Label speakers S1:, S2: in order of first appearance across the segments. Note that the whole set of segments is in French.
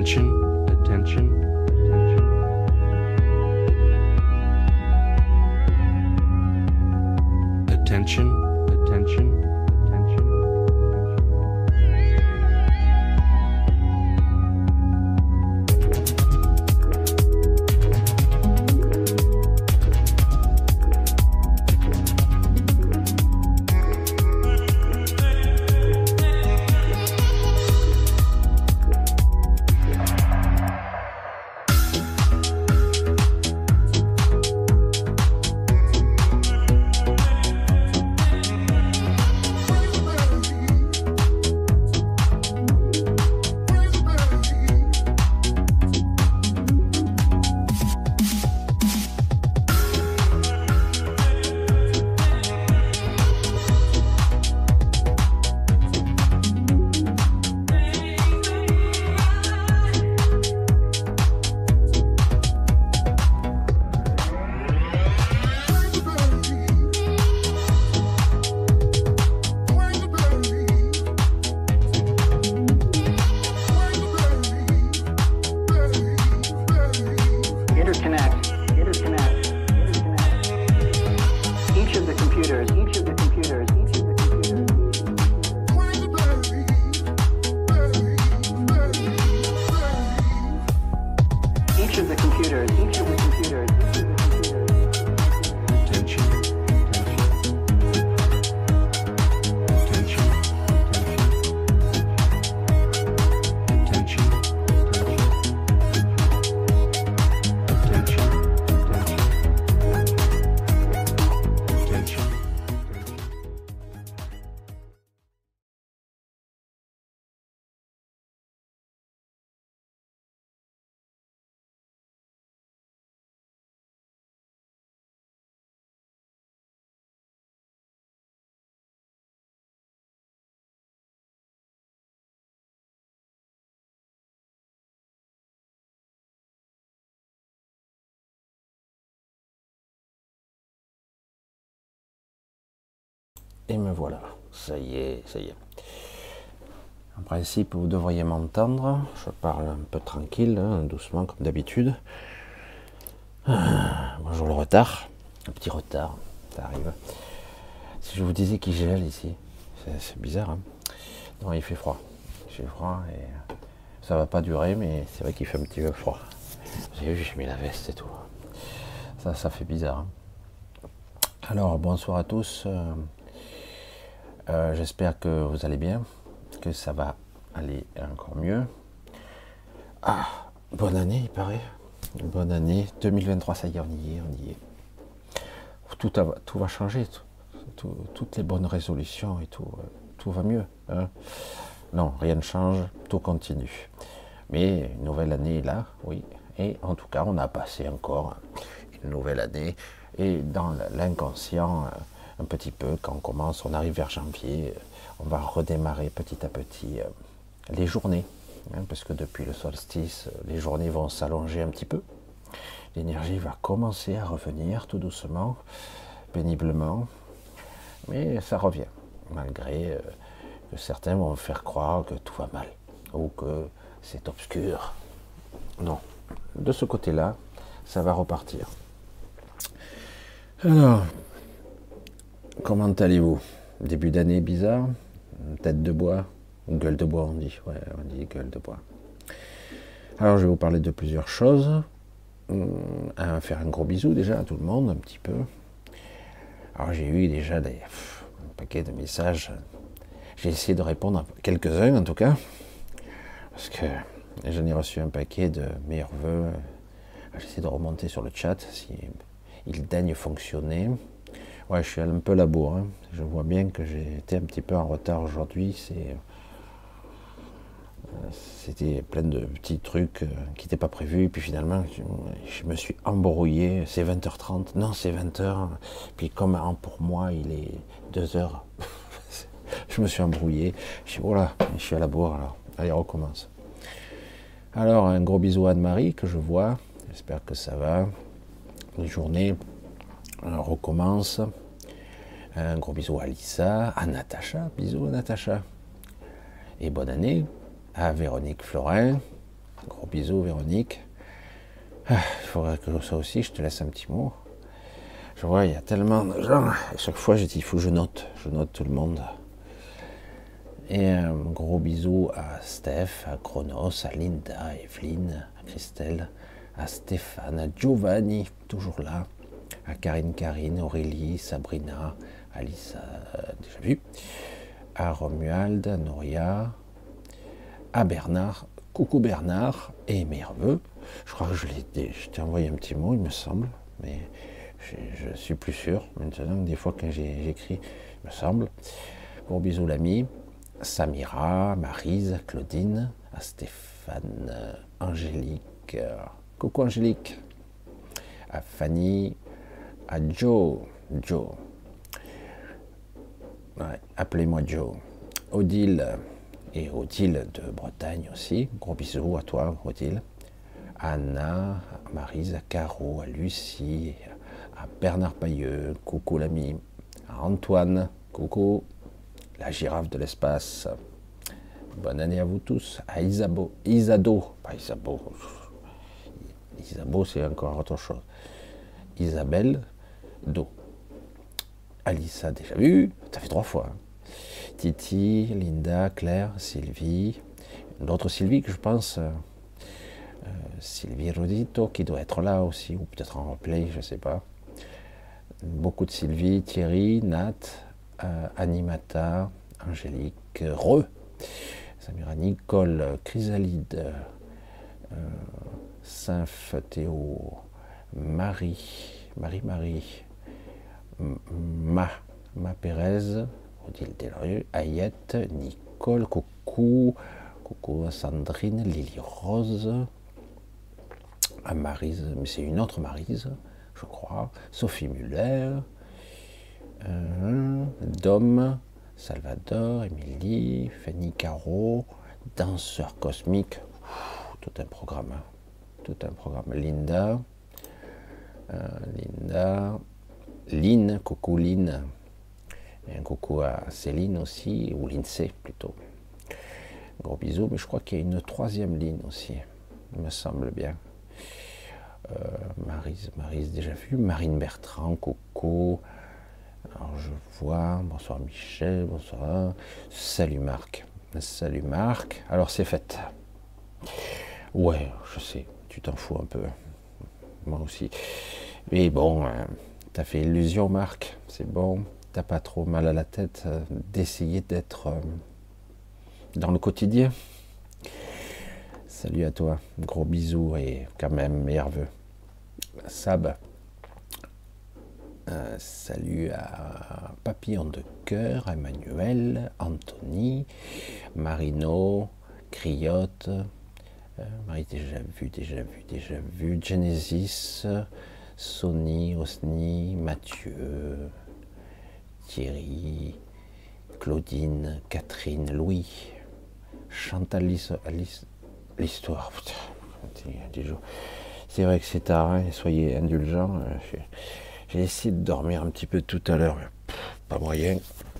S1: attention.
S2: Et me voilà. Ça y est, ça y est. En principe, vous devriez m'entendre. Je parle un peu tranquille, hein, doucement, comme d'habitude. Ah, bonjour le retard. Un petit retard, ça arrive. Si je vous disais qu'il gèle ici, c'est- bizarre. hein. non, il fait froid. Il fait froid et euh, ça va pas durer, mais c'est vrai qu'il fait un petit peu froid. Vous avez vu, j'ai mis la veste et tout. Ça, ça fait bizarre. hein. Alors, bonsoir à tous. Euh, J'espère que vous allez bien, que ça va aller encore mieux. Ah, bonne année, il paraît. Bonne année 2023, ça y est, on y est, on y est. Tout, tout va changer, tout- tout- toutes les bonnes résolutions et tout, euh, tout va mieux. hein. Non, rien ne change, tout continue. Mais une nouvelle année est là, oui. Et en tout cas, on a passé encore une nouvelle année. Et dans l'inconscient, euh, un petit peu, quand on commence, on arrive vers janvier, on va redémarrer petit à petit euh, les journées. hein, parce que depuis le solstice, les journées vont s'allonger un petit peu. L'énergie va commencer à revenir tout doucement, péniblement. Mais ça revient, malgré euh, que certains vont faire croire que tout va mal ou que c'est obscur. Non, de ce côté-là, ça va repartir. Alors, comment allez-vous? Début d'année bizarre? Tête de bois? Gueule de bois, on dit. Ouais, on dit gueule de bois. Alors, je vais vous parler de plusieurs choses. Hum, faire un gros bisou déjà à tout le monde, un petit peu. Alors, j'ai eu déjà des, un paquet de messages. J'ai essayé de répondre à quelques-uns, en tout cas. Parce que j'en ai reçu un paquet de meilleurs voeux. J'essaie de remonter sur le chat si il daigne fonctionner. Ouais, je suis un peu labour. hein. Je vois bien que j'ai été un petit peu en retard aujourd'hui. Euh, c'était plein de petits trucs euh, qui n'étaient pas prévus. Puis finalement, je, me suis embrouillé. C'est 20h30. Non, c'est 20h. Puis comme pour moi, il est 2h. je me suis embrouillé. Je suis, voilà, je suis à la bourre alors. Allez, recommence. Alors, un gros bisou à Anne-Marie que je vois. J'espère que ça va. La journée euh, recommence. Un gros bisou à Lisa, à Natacha. Bisous à Natacha. Et bonne année à Véronique Florin, Gros bisous, Véronique. Ah, il faudrait que ça aussi, je te laisse un petit mot. Je vois, il y a tellement de gens. À chaque fois, je dis, il faut que je note. Je note tout le monde. Et un gros bisou à Steph, à Chronos, à Linda, à Evelyne, à Christelle, à Stéphane, à Giovanni, toujours là, à Karine Karine, Aurélie, Sabrina, Alice, euh, déjà vu, à Romuald, à Noria, à Bernard, coucou Bernard, et Merveux. Je crois que je l'ai, je t'ai envoyé un petit mot, il me semble, mais je, suis plus sûr maintenant que des fois j'ai- j'écris, il me semble. Gros bisous l'ami. Samira, Marise, Claudine, à Stéphane, euh, Angélique, euh, coucou Angélique, à Fanny, à Joe, Joe, Ouais, appelez-moi Joe, Odile et Odile de Bretagne aussi, gros bisous à toi Odile, Anna, à Marise, Caro, à Lucie, à Bernard Pailleux, coucou l'ami, Antoine, coucou, la girafe de l'espace. Bonne année à vous tous. À Isabeau, Isado, pas Isabeau. Isabeau, c'est encore autre chose. Isabelle, Do. Alissa, déjà vu. Ça fait trois fois. hein. Titi, Linda, Claire, Sylvie. L'autre Sylvie que je pense, euh, euh, Sylvie Rodito, qui doit être là aussi, ou peut-être en replay, je ne sais pas. Beaucoup de Sylvie, Thierry, Nat, euh, Animata, Angélique, Re, Samira, Nicole, Chrysalide, euh, Symph, Théo, Marie, Marie-Marie, Ma, Ma Pérez, Odile Delrieux, Ayette, Nicole, coucou, coucou Sandrine, Lily Rose, à Marise, mais c'est une autre Marise, je crois, Sophie Muller, euh, Dom, Salvador, Émilie, Fanny Caro, Danseur Cosmique, tout un programme, hein. tout un programme. Linda, euh, Linda, Lynn, coucou Lynn, et un coucou à Céline aussi, ou Lindsay plutôt. Gros bisous, mais je crois qu'il y a une troisième ligne aussi, il me semble bien. Euh, Marise, Marise déjà vu, Marine Bertrand, coucou. Alors je vois, bonsoir Michel, bonsoir. Salut Marc. Salut Marc. Alors c'est fait. Ouais, je sais, tu t'en fous un peu. Moi aussi. Mais bon, euh, t'as fait illusion Marc, c'est bon. T'as pas trop mal à la tête euh, d'essayer d'être euh, dans le quotidien. Salut à toi, gros bisous et quand même vœux. Sab, euh, salut à Papillon de cœur, Emmanuel, Anthony, Marino, Criotte, Marie déjà vu, déjà vu, déjà vu, Genesis, Sony, Osni, Mathieu, Thierry, Claudine, Catherine, Louis, Chantal, Alice- l'histoire. C'est vrai que c'est tard, hein, soyez indulgents. euh, j'ai- essayé de dormir un petit peu tout à l'heure, pas moyen,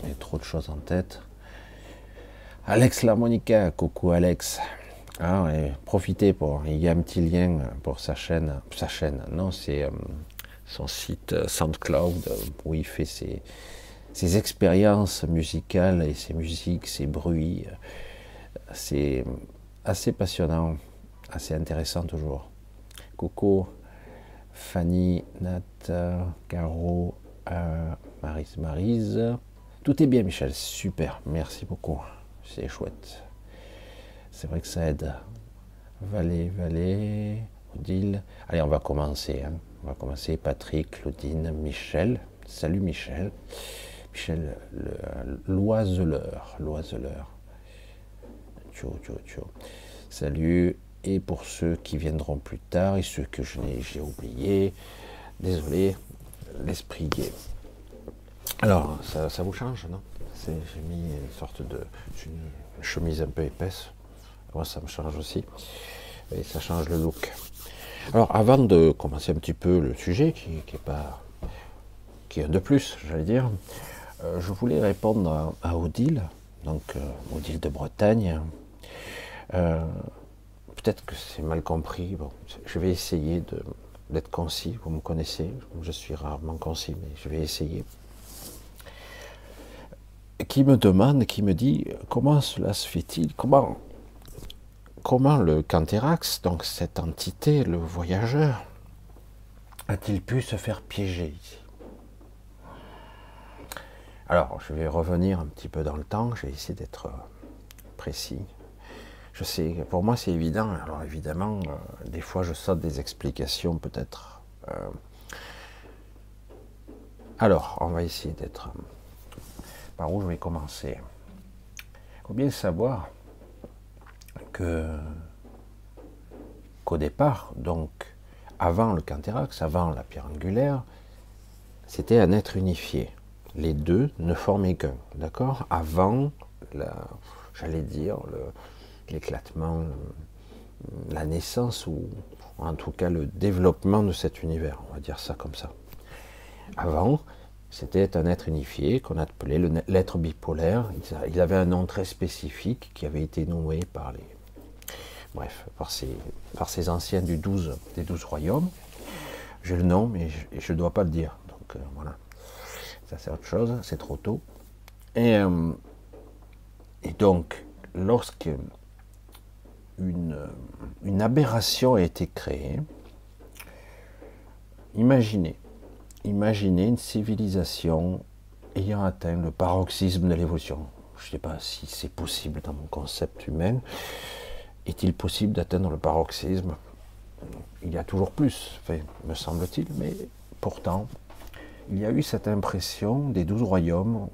S2: j'ai trop de choses en tête. Alex Lamonica, coucou Alex. Ah, ouais, profitez pour, il y a un petit lien pour sa chaîne, sa chaîne, non, c'est euh, son site euh, SoundCloud euh, où il fait ses, ses expériences musicales et ses musiques, ses bruits. C'est assez passionnant, assez intéressant toujours. Coucou Fanny, Nat, Caro, euh, Marise, Marise. Tout est bien, Michel. Super. Merci beaucoup. C'est chouette. C'est vrai que ça aide. Valé, Valé, Odile. Allez, on va commencer. hein. On va commencer. Patrick, Claudine, Michel. Salut Michel. Michel, le- l'oiseleur. L'oiseleur. Tcho, tcho, tcho. Salut. Et pour ceux qui viendront plus tard et ceux que j'ai oublié, désolé, l'esprit gay. Alors, ça, vous change, non? J'ai mis une sorte de chemise un peu épaisse. Moi, ça me change aussi. Et ça change le look. Alors, avant de commencer un petit peu le sujet, qui, qui est pas, qui est un de plus, j'allais dire, euh, je voulais répondre à, Odile, donc euh, Odile de Bretagne. Euh, peut-être que c'est mal compris. Bon, je vais essayer d'être concis. Vous me connaissez, je suis rarement concis, mais je vais essayer. Qui me demande, qui me dit comment cela se fait-il? Comment, comment le Canthérax, donc cette entité, le voyageur, a-t-il pu se faire piéger Alors, je vais revenir un petit peu dans le temps. Je vais essayer d'être précis. Je sais, pour moi c'est évident. Alors évidemment, euh, des fois je saute des explications peut-être. Euh. Alors, on va essayer d'être. Par où je vais commencer? Il faut bien savoir qu'au départ, donc avant le Canthérax, avant la pierre angulaire, c'était un être unifié. Les deux ne formaient qu'un, d'accord? Avant, j'allais dire, l'éclatement, la naissance ou en tout cas le développement de cet univers, on va dire ça comme ça. Avant, c'était un être unifié qu'on appelait l'être bipolaire. Il avait un nom très spécifique qui avait été noué par les, bref, par ces, par ces anciens du 12, des douze royaumes. J'ai le nom, mais je ne dois pas le dire. Donc euh, voilà, ça c'est autre chose, c'est trop tôt. Et, euh, et donc, lorsque une, aberration a été créée. Imaginez, imaginez une civilisation ayant atteint le paroxysme de l'évolution. Je ne sais pas si c'est possible dans mon concept humain. Est-il possible d'atteindre le paroxysme? Il y a toujours plus, me semble-t-il, mais pourtant, il y a eu cette impression des douze royaumes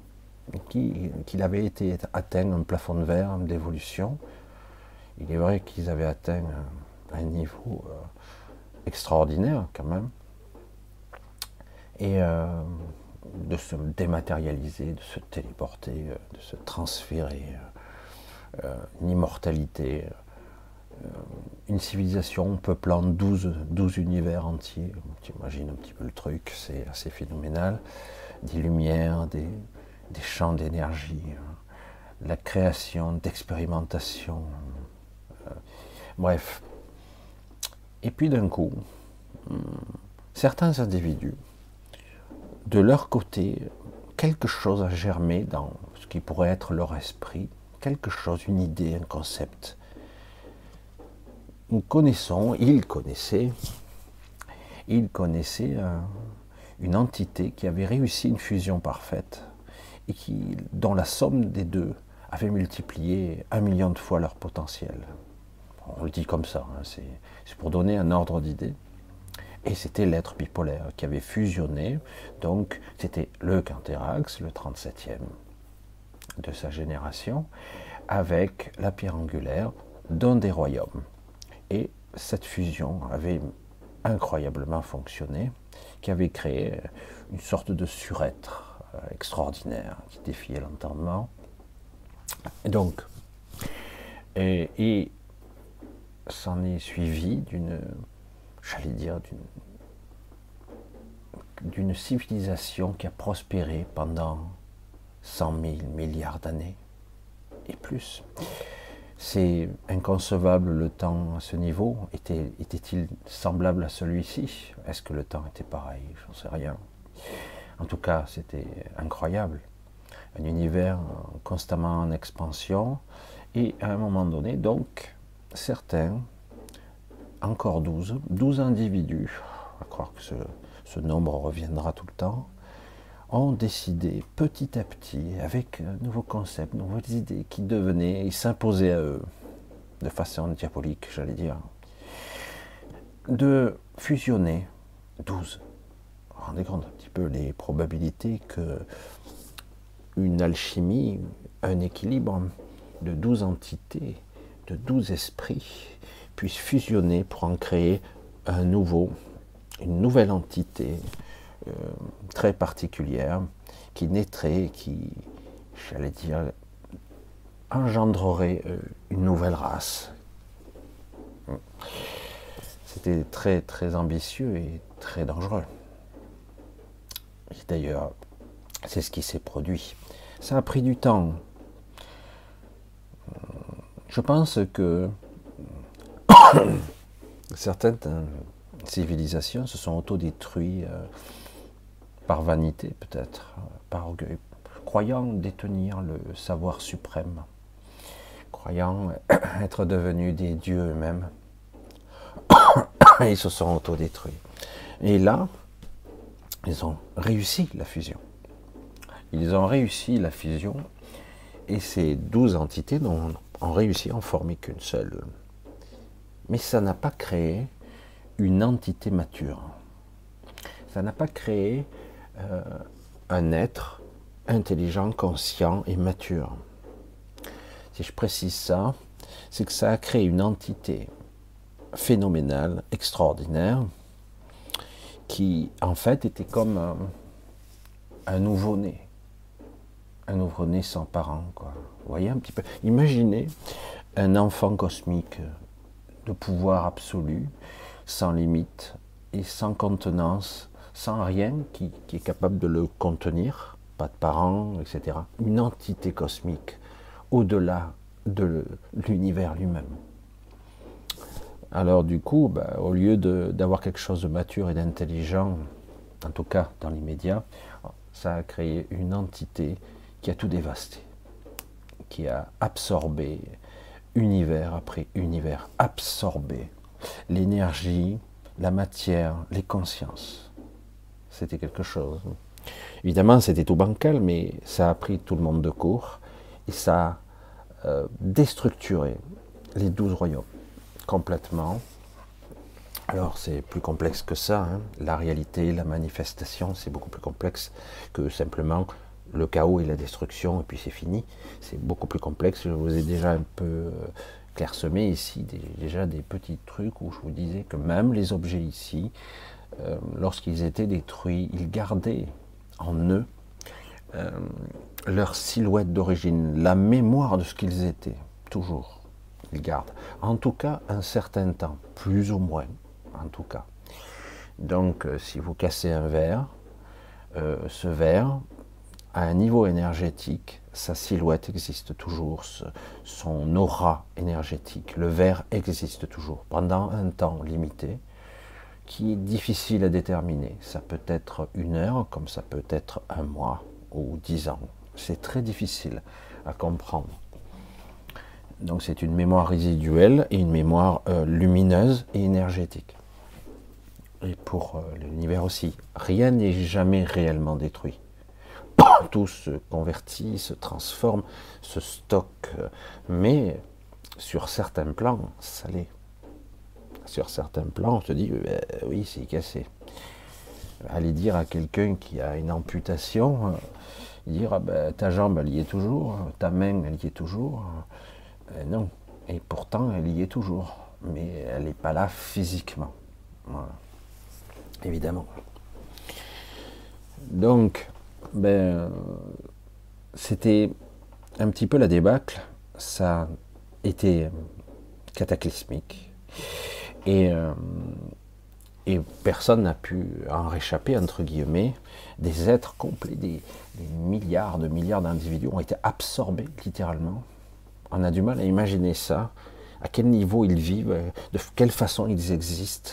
S2: qu'il avait été atteint un plafond de verre d'évolution il est vrai qu'ils avaient atteint un, niveau euh, extraordinaire quand même. Et euh, de se dématérialiser, de se téléporter, euh, de se transférer, une immortalité, une civilisation peuplant 12, 12 univers entiers. Tu imagines un petit peu le truc, c'est assez phénoménal. Des lumières, des, des champs d'énergie, la création d'expérimentation, Bref. Et puis d'un coup, hmm, certains individus, de leur côté, quelque chose a germé dans ce qui pourrait être leur esprit, quelque chose, une idée, un concept. Nous connaissons, ils connaissaient, ils connaissaient euh, une entité qui avait réussi une fusion parfaite et qui, dont la somme des deux avait multiplié un million de fois leur potentiel. On le dit comme ça, hein, c'est pour donner un ordre d'idée. Et c'était l'être bipolaire qui avait fusionné. Donc c'était le Canthérax, le 37e de sa génération, avec la pierre angulaire d'un des royaumes. Et cette fusion avait incroyablement fonctionné, qui avait créé une sorte de surêtre euh, extraordinaire qui défiait l'entendement. Et donc, et s'en est suivi d'une, j'allais dire, d'une, civilisation qui a prospéré pendant 100 000 milliards d'années et plus. C'est inconcevable le temps à ce niveau. Était, était-il semblable à celui-ci? Est-ce que le temps était pareil? J'en sais rien. En tout cas, c'était incroyable. Un univers constamment en expansion et à un moment donné, donc, certains, encore 12, 12 individus, va croire que ce, nombre reviendra tout le temps, ont décidé petit à petit, avec un nouveau concept, nouvelles idées qui devenaient, ils s'imposaient à eux, de façon diabolique, j'allais dire, de fusionner 12. Rendez compte un petit peu les probabilités que une alchimie, un équilibre de 12 entités de douze esprits puissent fusionner pour en créer un nouveau, une nouvelle entité euh, très particulière qui naîtrait, qui, j'allais dire, engendrerait euh, une nouvelle race. C'était très très ambitieux et très dangereux. D'ailleurs, c'est ce qui s'est produit. Ça a pris du temps je pense que Certaines euh, civilisations se sont autodétruites euh, par vanité, peut-être, euh, par orgueil, croyant détenir le savoir suprême, croyant être devenus des dieux eux-mêmes. Ils se sont autodétruits. Et là, ils ont réussi la fusion. Ils ont réussi la fusion et ces douze entités n'ont ont réussi à en former qu'une seule. Mais ça n'a pas créé une entité mature. Ça n'a pas créé euh, un être intelligent, conscient et mature. Si je précise ça, c'est que ça a créé une entité phénoménale, extraordinaire, qui en fait était comme un, un nouveau-né. Un nouveau-né sans parents. Vous voyez un petit peu? Imaginez un enfant cosmique de pouvoir absolu, sans limite et sans contenance, sans rien qui, est capable de le contenir, pas de parents, etc. Une entité cosmique au-delà de l'univers lui-même. Alors du coup, bah, au lieu d'avoir quelque chose de mature et d'intelligent, en tout cas dans l'immédiat, ça a créé une entité qui a tout dévasté, qui a absorbé univers après univers, absorbé l'énergie, la matière, les consciences. C'était quelque chose. Évidemment, c'était tout bancal, mais ça a pris tout le monde de court et ça a euh, déstructuré les douze royaumes complètement. Alors c'est plus complexe que ça. hein. La réalité, la manifestation, c'est beaucoup plus complexe que simplement le chaos et la destruction et puis c'est fini. C'est beaucoup plus complexe. Je vous ai déjà un peu euh, clairsemé ici déjà des petits trucs où je vous disais que même les objets ici, euh, lorsqu'ils étaient détruits, ils gardaient en eux euh, leur silhouette d'origine, la mémoire de ce qu'ils étaient, toujours. Ils gardent. En tout cas, un certain temps, plus ou moins, en tout cas. Donc, si vous cassez un verre, ce verre, à un niveau énergétique, sa silhouette existe toujours, son aura énergétique, le verre existe toujours, pendant un temps limité, qui est difficile à déterminer. Ça peut être une heure, comme ça peut être un mois ou dix ans. C'est très difficile à comprendre. Donc c'est une mémoire résiduelle et une mémoire euh, lumineuse et énergétique. Et pour euh, l'univers aussi, rien n'est jamais réellement détruit. Tout se convertit, se transforme, se stocke, mais sur certains plans, ça l'est. Sur certains plans, on se dit, euh, oui, c'est cassé. Aller dire à quelqu'un qui a une amputation, euh, dire, ah ben, ta jambe, elle y est toujours, ta main, elle y est toujours. Euh, non. Et pourtant, elle y est toujours. Mais elle n'est pas là physiquement. Voilà. Évidemment. Donc, ben, euh, c'était un petit peu la débâcle. Ça a été cataclysmique. Et, euh, et personne n'a pu en réchapper, entre guillemets. Des êtres complets, des, des milliards de milliards d'individus ont été absorbés littéralement. On a du mal à imaginer ça. À quel niveau ils vivent, euh, de quelle façon ils existent.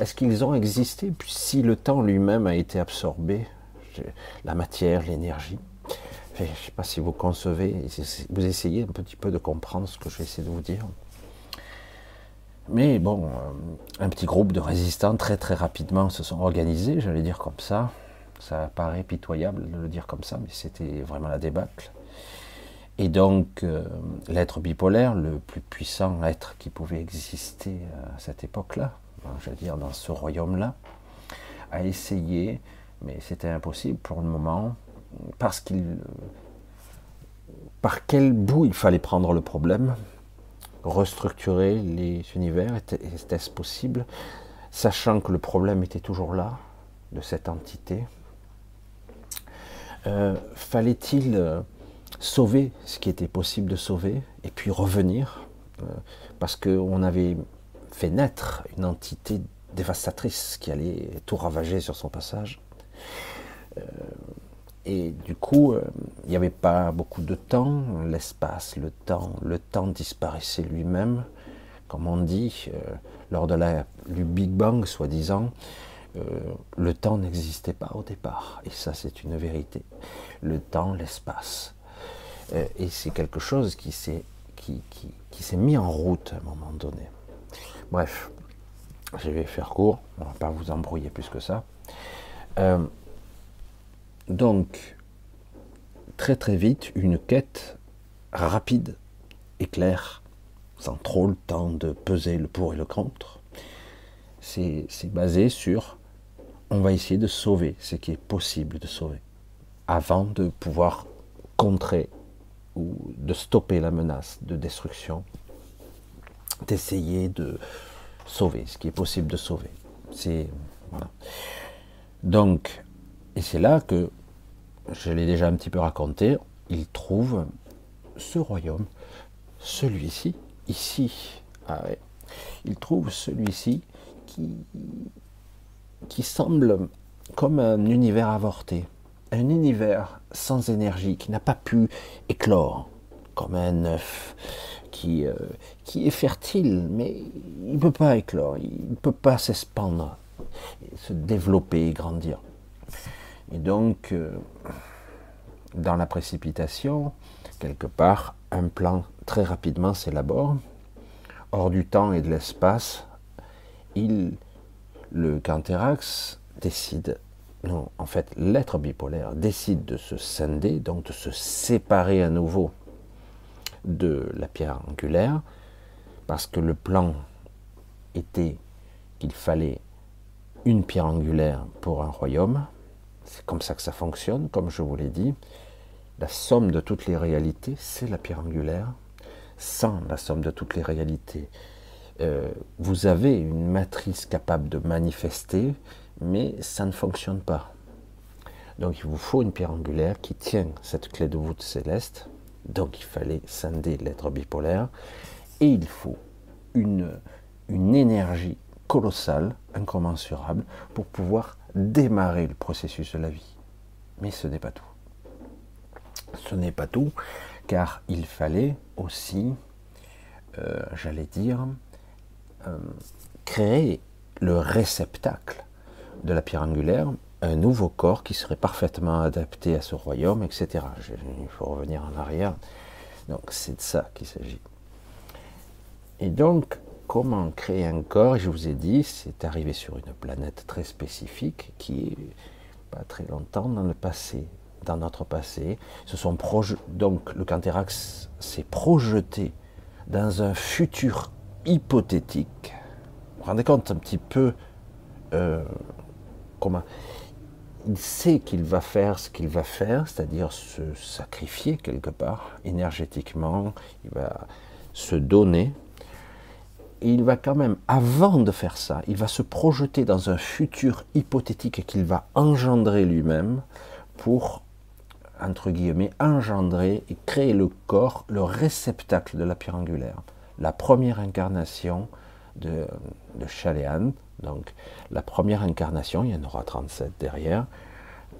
S2: Est-ce qu'ils ont existé Puis si le temps lui-même a été absorbé, la matière, l'énergie. Je ne sais pas si vous concevez, vous essayez un petit peu de comprendre ce que je vais essayer de vous dire. Mais bon, euh, un petit groupe de résistants très très rapidement se sont organisés, j'allais dire comme ça. Ça paraît pitoyable de le dire comme ça, mais c'était vraiment la débâcle. Et donc, euh, l'être bipolaire, le plus puissant être qui pouvait exister à cette époque-là, ben, j'allais dire dans ce royaume-là, a essayé, mais c'était impossible pour le moment, parce qu'il. Par quel bout il fallait prendre le problème Restructurer les univers, était- était-ce possible Sachant que le problème était toujours là, de cette entité. Euh, Fallait-il euh, sauver ce qui était possible de sauver et puis revenir euh, Parce qu'on avait fait naître une entité dévastatrice qui allait tout ravager sur son passage. Euh, et du coup, euh, il n'y avait pas beaucoup de temps, l'espace, le temps, le temps disparaissait lui-même comme on dit, euh, lors de la, du Big Bang, soi-disant, le temps n'existait pas au départ. Et ça, c'est une vérité. Le temps, l'espace. Et c'est quelque chose qui s'est qui, qui, qui s'est mis en route à un moment donné. Bref, je vais faire court, on va pas vous embrouiller plus que ça. Euh, donc, très très vite, une quête rapide et claire, sans trop le temps de peser le pour et le contre. C'est basé sur on va essayer de sauver ce qui est possible de sauver avant de pouvoir contrer ou de stopper la menace de destruction, d'essayer de sauver ce qui est possible de sauver. C'est voilà. Donc, et c'est là que je l'ai déjà un petit peu raconté, il trouve ce royaume, celui-ci, ici, ah ouais, il trouve celui-ci qui, semble comme un univers avorté, un univers sans énergie, qui n'a pas pu éclore, comme un œuf qui, euh, qui est fertile, mais il ne peut pas éclore, il ne peut pas s'expandre, se développer, grandir. Et donc, euh, dans la précipitation, quelque part, un plan très rapidement s'élabore. Hors du temps et de l'espace, il, le Canthérax décide, non, en fait, l'être bipolaire décide de se scinder, donc de se séparer à nouveau de la pierre angulaire, parce que le plan était qu'il fallait une pierre angulaire pour un royaume. C'est comme ça que ça fonctionne, comme je vous l'ai dit. La somme de toutes les réalités, c'est la pierre angulaire. Sans la somme de toutes les réalités, euh, vous avez une matrice capable de manifester, mais ça ne fonctionne pas. Donc il vous faut une pierre angulaire qui tient cette clé de voûte céleste. Donc il fallait scinder l'être bipolaire. Et il faut une, une énergie colossale, incommensurable, pour pouvoir démarrer le processus de la vie. Mais ce n'est pas tout. Ce n'est pas tout, car il fallait aussi, euh, j'allais dire, euh, créer le réceptacle de la pierre angulaire, un nouveau corps qui serait parfaitement adapté à ce royaume, etc. Il faut revenir en arrière. Donc c'est de ça qu'il s'agit. Et donc, comment créer un corps Je vous ai dit, c'est arrivé sur une planète très spécifique qui est pas très longtemps dans le passé, dans notre passé. Ce sont donc le Canthérax s'est projeté dans un futur hypothétique. Vous vous rendez compte un petit peu euh, comment il sait qu'il va faire ce qu'il va faire, c'est-à-dire se sacrifier quelque part énergétiquement, il va se donner. Et il va quand même, avant de faire ça, il va se projeter dans un futur hypothétique qu'il va engendrer lui-même pour, entre guillemets, engendrer et créer le corps, le réceptacle de la pierre angulaire. La première incarnation de, de Chaléan, donc la première incarnation, il y en aura 37 derrière,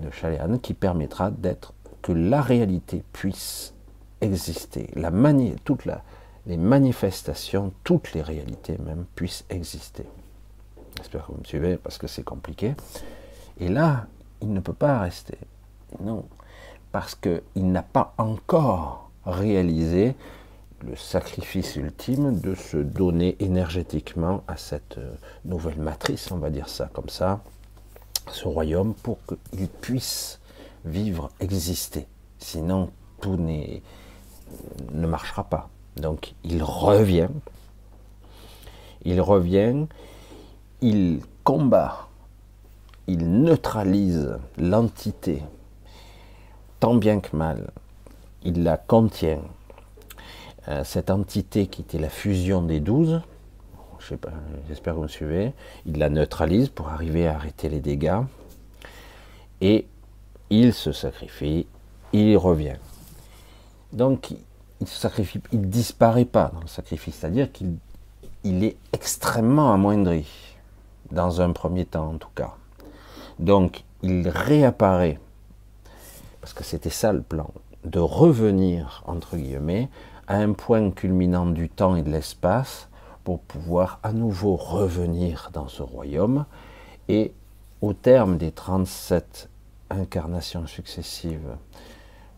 S2: de Chaléan, qui permettra d'être, que la réalité puisse exister, la mani toute la, les manifestations, toutes les réalités même puissent exister. J'espère que vous me suivez parce que c'est compliqué. Et là, il ne peut pas rester. Non, parce qu'il n'a pas encore réalisé le sacrifice ultime de se donner énergétiquement à cette euh, nouvelle matrice, on va dire ça comme ça, ce royaume, pour qu'il puisse vivre, exister. Sinon, tout ne marchera pas. Donc, il revient, il revient, il combat, il neutralise l'entité, tant bien que mal, il la contient, euh, cette entité qui était la fusion des douze, j'espère que vous me suivez, il la neutralise pour arriver à arrêter les dégâts, et il se sacrifie, il revient. Donc il se sacrifie, il disparaît pas dans le sacrifice, c'est-à-dire qu'il il est extrêmement amoindri, dans un premier temps en tout cas. Donc il réapparaît, parce que c'était ça le plan, de revenir, entre guillemets, à un point culminant du temps et de l'espace pour pouvoir à nouveau revenir dans ce royaume. Et au terme des 37 incarnations successives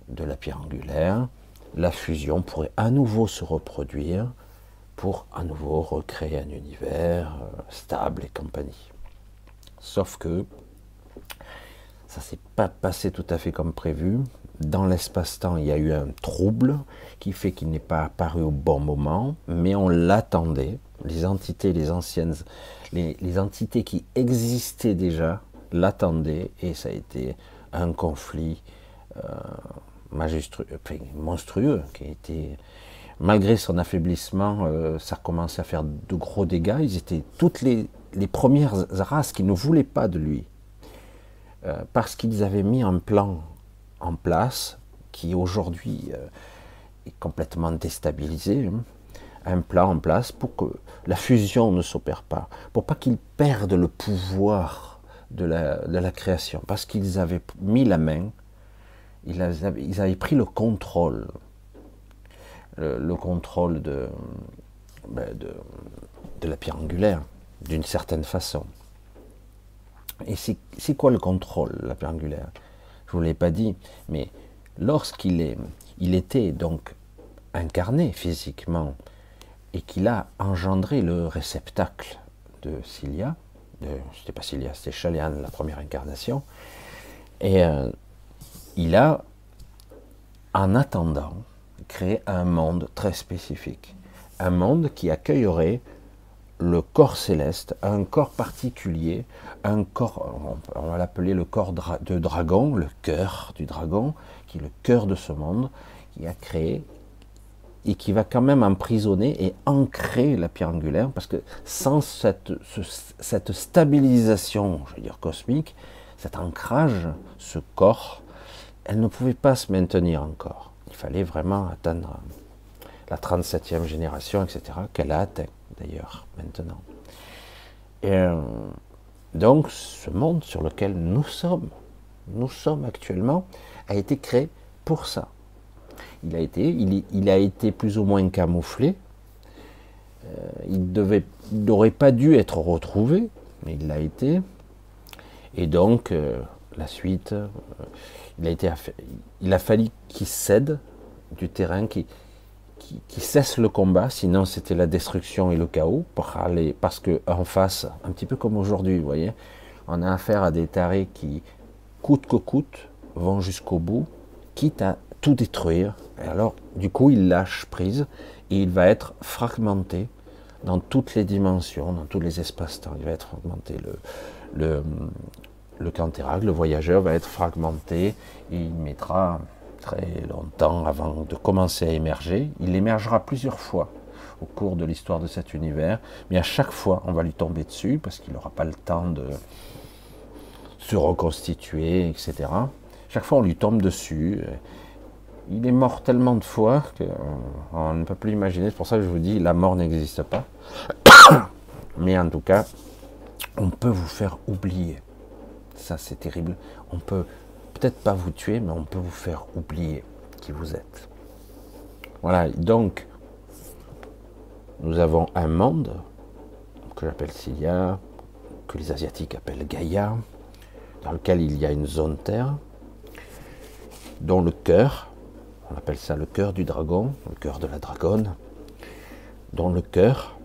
S2: de la pierre angulaire, la fusion pourrait à nouveau se reproduire pour à nouveau recréer un univers euh, stable et compagnie. Sauf que ça s'est pas passé tout à fait comme prévu. Dans l'espace-temps, il y a eu un trouble qui fait qu'il n'est pas apparu au bon moment, mais on l'attendait. Les entités, les anciennes, les, entités qui existaient déjà l'attendaient et ça a été un conflit euh, monstrueux qui a été malgré son affaiblissement, euh, ça commençait à faire de gros dégâts. Ils étaient toutes les, les premières races qui ne voulaient pas de lui. Euh, parce qu'ils avaient mis un plan en place qui aujourd'hui euh, est complètement déstabilisé. hein. Un plan en place pour que la fusion ne s'opère pas, pour pas qu'ils perdent le pouvoir de la création, parce qu'ils avaient mis la main, ils avaient, pris le contrôle, le, le contrôle de, ben, de, la pierre angulaire, d'une certaine façon. Et c'est quoi le contrôle, la pierre angulaire? Je vous l'ai pas dit, mais lorsqu'il il était donc incarné physiquement et qu'il a engendré le réceptacle de Cilia, c'était pas Cilia, c'était Chalian, la première incarnation, et euh, il a, en attendant, créé un monde très spécifique, un monde qui accueillerait le corps céleste, un corps particulier, un corps, on va l'appeler le corps de dragon, le cœur du dragon, qui est le cœur de ce monde, qui a créé et qui va quand même emprisonner et ancrer la pierre angulaire, parce que sans cette, ce- cette stabilisation, je veux dire cosmique, cet ancrage, ce corps, elle ne pouvait pas se maintenir encore. Il fallait vraiment atteindre la 37e génération, etc., qu'elle a atteint d'ailleurs maintenant. Euh, donc, ce monde sur lequel nous sommes, nous sommes actuellement, a été créé pour ça. Il a été, il, a été plus ou moins camouflé. Euh, il n'aurait pas dû être retrouvé, mais il l'a été. Et donc, euh, la suite, euh, il a fallu qu'il cède du terrain, qu'il qui, qui cesse le combat, sinon c'était la destruction et le chaos, pour aller, parce que en face, un petit peu comme aujourd'hui, vous voyez, on a affaire à des tarés qui, coûte que coûte, vont jusqu'au bout, quitte à tout détruire. Et alors, du coup, il lâche prise et il va être fragmenté dans toutes les dimensions, dans tous les espaces-temps. Il va être fragmenté. Le Canthérac, le voyageur, va être fragmenté il mettra très longtemps avant de commencer à émerger. Il émergera plusieurs fois au cours de l'histoire de cet univers, mais à chaque fois, on va lui tomber dessus parce qu'il n'aura pas le temps de se reconstituer, etc. Chaque fois, on lui tombe dessus. Il est mort tellement de fois qu'on ne peut plus imaginer. C'est pour ça que je vous dis, la mort n'existe pas. Mais en tout cas, on peut vous faire oublier. Ça, c'est terrible. On peut peut-être pas vous tuer, mais on peut vous faire oublier qui vous êtes. Voilà, donc, nous avons un monde que j'appelle Cilia, que les Asiatiques appellent Gaïa, dans lequel il y a une zone Terre, dont le cœur, on appelle ça le cœur du dragon, le cœur de la dragonne, dont le cœur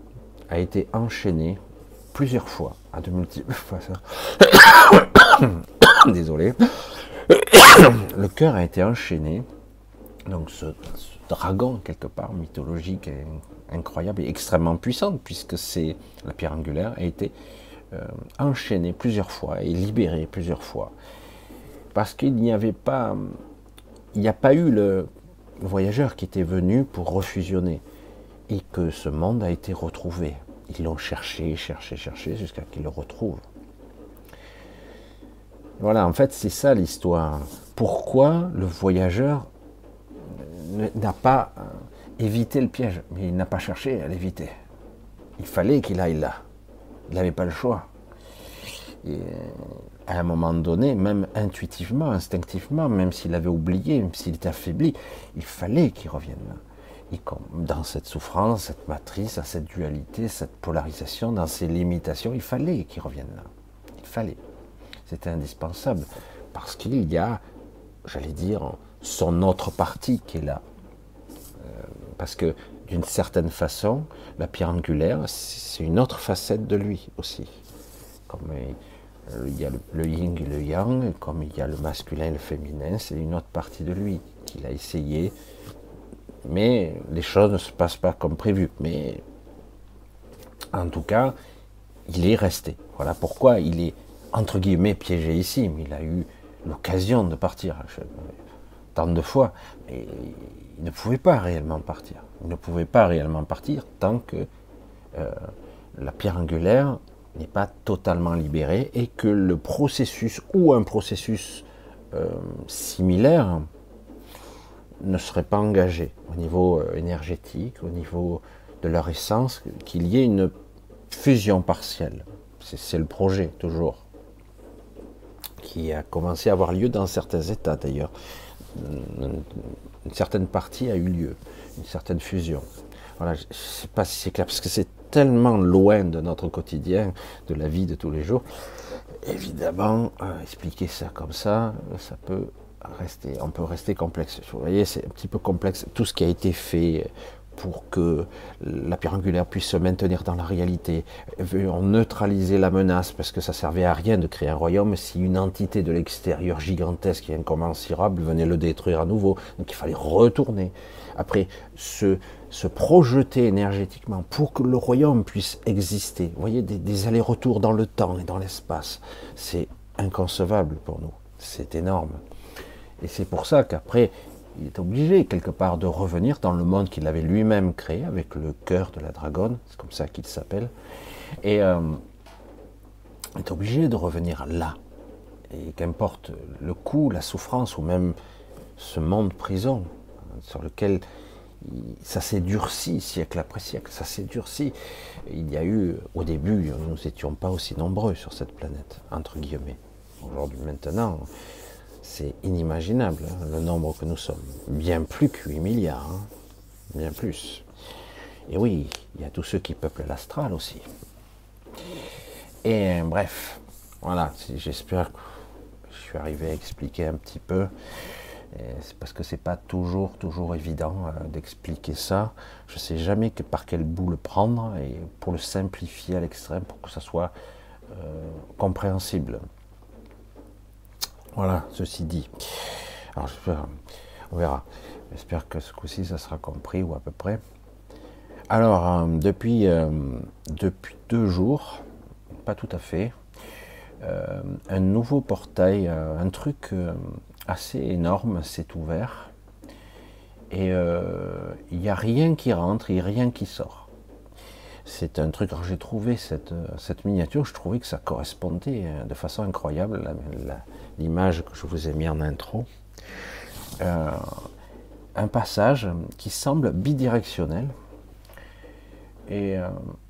S2: a été enchaîné plusieurs fois, Désolé. le cœur a été enchaîné, donc ce, dragon quelque part mythologique et incroyable et extrêmement puissante, puisque c'est la pierre angulaire a été euh, enchaîné plusieurs fois et libéré plusieurs fois, parce qu'il n'y avait pas, il n'y a pas eu le voyageur qui était venu pour refusionner, et que ce monde a été retrouvé. Ils l'ont cherché, cherché, cherché, jusqu'à qu'ils le retrouvent. Voilà, en fait, c'est ça l'histoire. Pourquoi le voyageur n'a pas euh, évité le piège? Mais il n'a pas cherché à l'éviter. Il fallait qu'il aille là. Il n'avait pas le choix. Et à un moment donné, même intuitivement, instinctivement, même s'il avait oublié, même s'il était affaibli, il fallait qu'il revienne là. Dans cette souffrance, cette matrice, cette dualité, cette polarisation, dans ces limitations, il fallait qu'il revienne là. Il fallait. C'était indispensable. Parce qu'il y a, j'allais dire, son autre partie qui est là. Euh, parce que d'une certaine façon, la pierre angulaire, c'est une autre facette de lui aussi. Comme euh, il y a le yin et le yang, comme il y a le masculin et le féminin, c'est une autre partie de lui qu'il a essayé. Mais les choses ne se passent pas comme prévu. Mais en tout cas, il est resté. Voilà pourquoi il est entre guillemets piégé ici, il a eu l'occasion de partir je- tant de fois, mais il ne pouvait pas réellement partir. Il ne pouvait pas réellement partir tant que euh, la pierre angulaire n'est pas totalement libérée et que le processus ou un processus euh, similaire ne serait pas engagé au niveau euh, énergétique, au niveau de leur essence, qu'il y ait une fusion partielle. C'est le projet toujours qui a commencé à avoir lieu dans certains États d'ailleurs. Une, une certaine partie a eu lieu, une certaine fusion. Voilà, je ne sais pas si c'est clair, parce que c'est tellement loin de notre quotidien, de la vie de tous les jours. Évidemment, euh, expliquer ça comme ça, ça peut on peut rester complexe. Vous voyez, c'est un petit peu complexe. Tout ce qui a été fait pour que la pierre angulaire puisse se maintenir dans la réalité. On neutraliser la menace parce que ça servait à rien de créer un royaume si une entité de l'extérieur gigantesque et incommensurable venait le détruire à nouveau. Donc il fallait retourner. Après, se, projeter énergétiquement pour que le royaume puisse exister. Vous voyez, des allers-retours dans le temps et dans l'espace. C'est inconcevable pour nous. C'est énorme. Et c'est pour ça qu'après, il est obligé quelque part de revenir dans le monde qu'il avait lui-même créé avec le cœur de la dragonne, c'est comme ça qu'il s'appelle, et euh, il est obligé de revenir là. Et qu'importe le coût, la souffrance ou même ce monde prison sur lequel ça s'est durci siècle après siècle, ça s'est durci. Il y a eu, au début, nous n'étions pas aussi nombreux sur cette planète, entre guillemets. Aujourd'hui, maintenant, c'est inimaginable hein, le nombre que nous sommes. Bien plus que 8 milliards, hein. bien plus. Et oui, il y a tous ceux qui peuplent l'astral aussi. Et bref, voilà, j'espère que je suis arrivé à expliquer un petit peu. C'est parce que c'est pas toujours, toujours évident euh, d'expliquer ça. Je sais jamais que par quel bout le prendre et pour le simplifier à l'extrême pour que ça soit euh, compréhensible. Voilà, ceci dit. Alors, on verra. J'espère que ce coup-ci, ça sera compris ou à peu près. Alors, euh, depuis, euh, depuis deux jours, pas tout à fait, euh, un nouveau portail, un truc assez énorme s'est ouvert. Et il n'y a rien qui rentre et rien qui sort. C'est un truc, j'ai trouvé cette, euh, cette miniature, je trouvais que ça correspondait euh, de façon incroyable, l'image que je vous ai mis en intro. Euh, un passage qui semble bidirectionnel. Et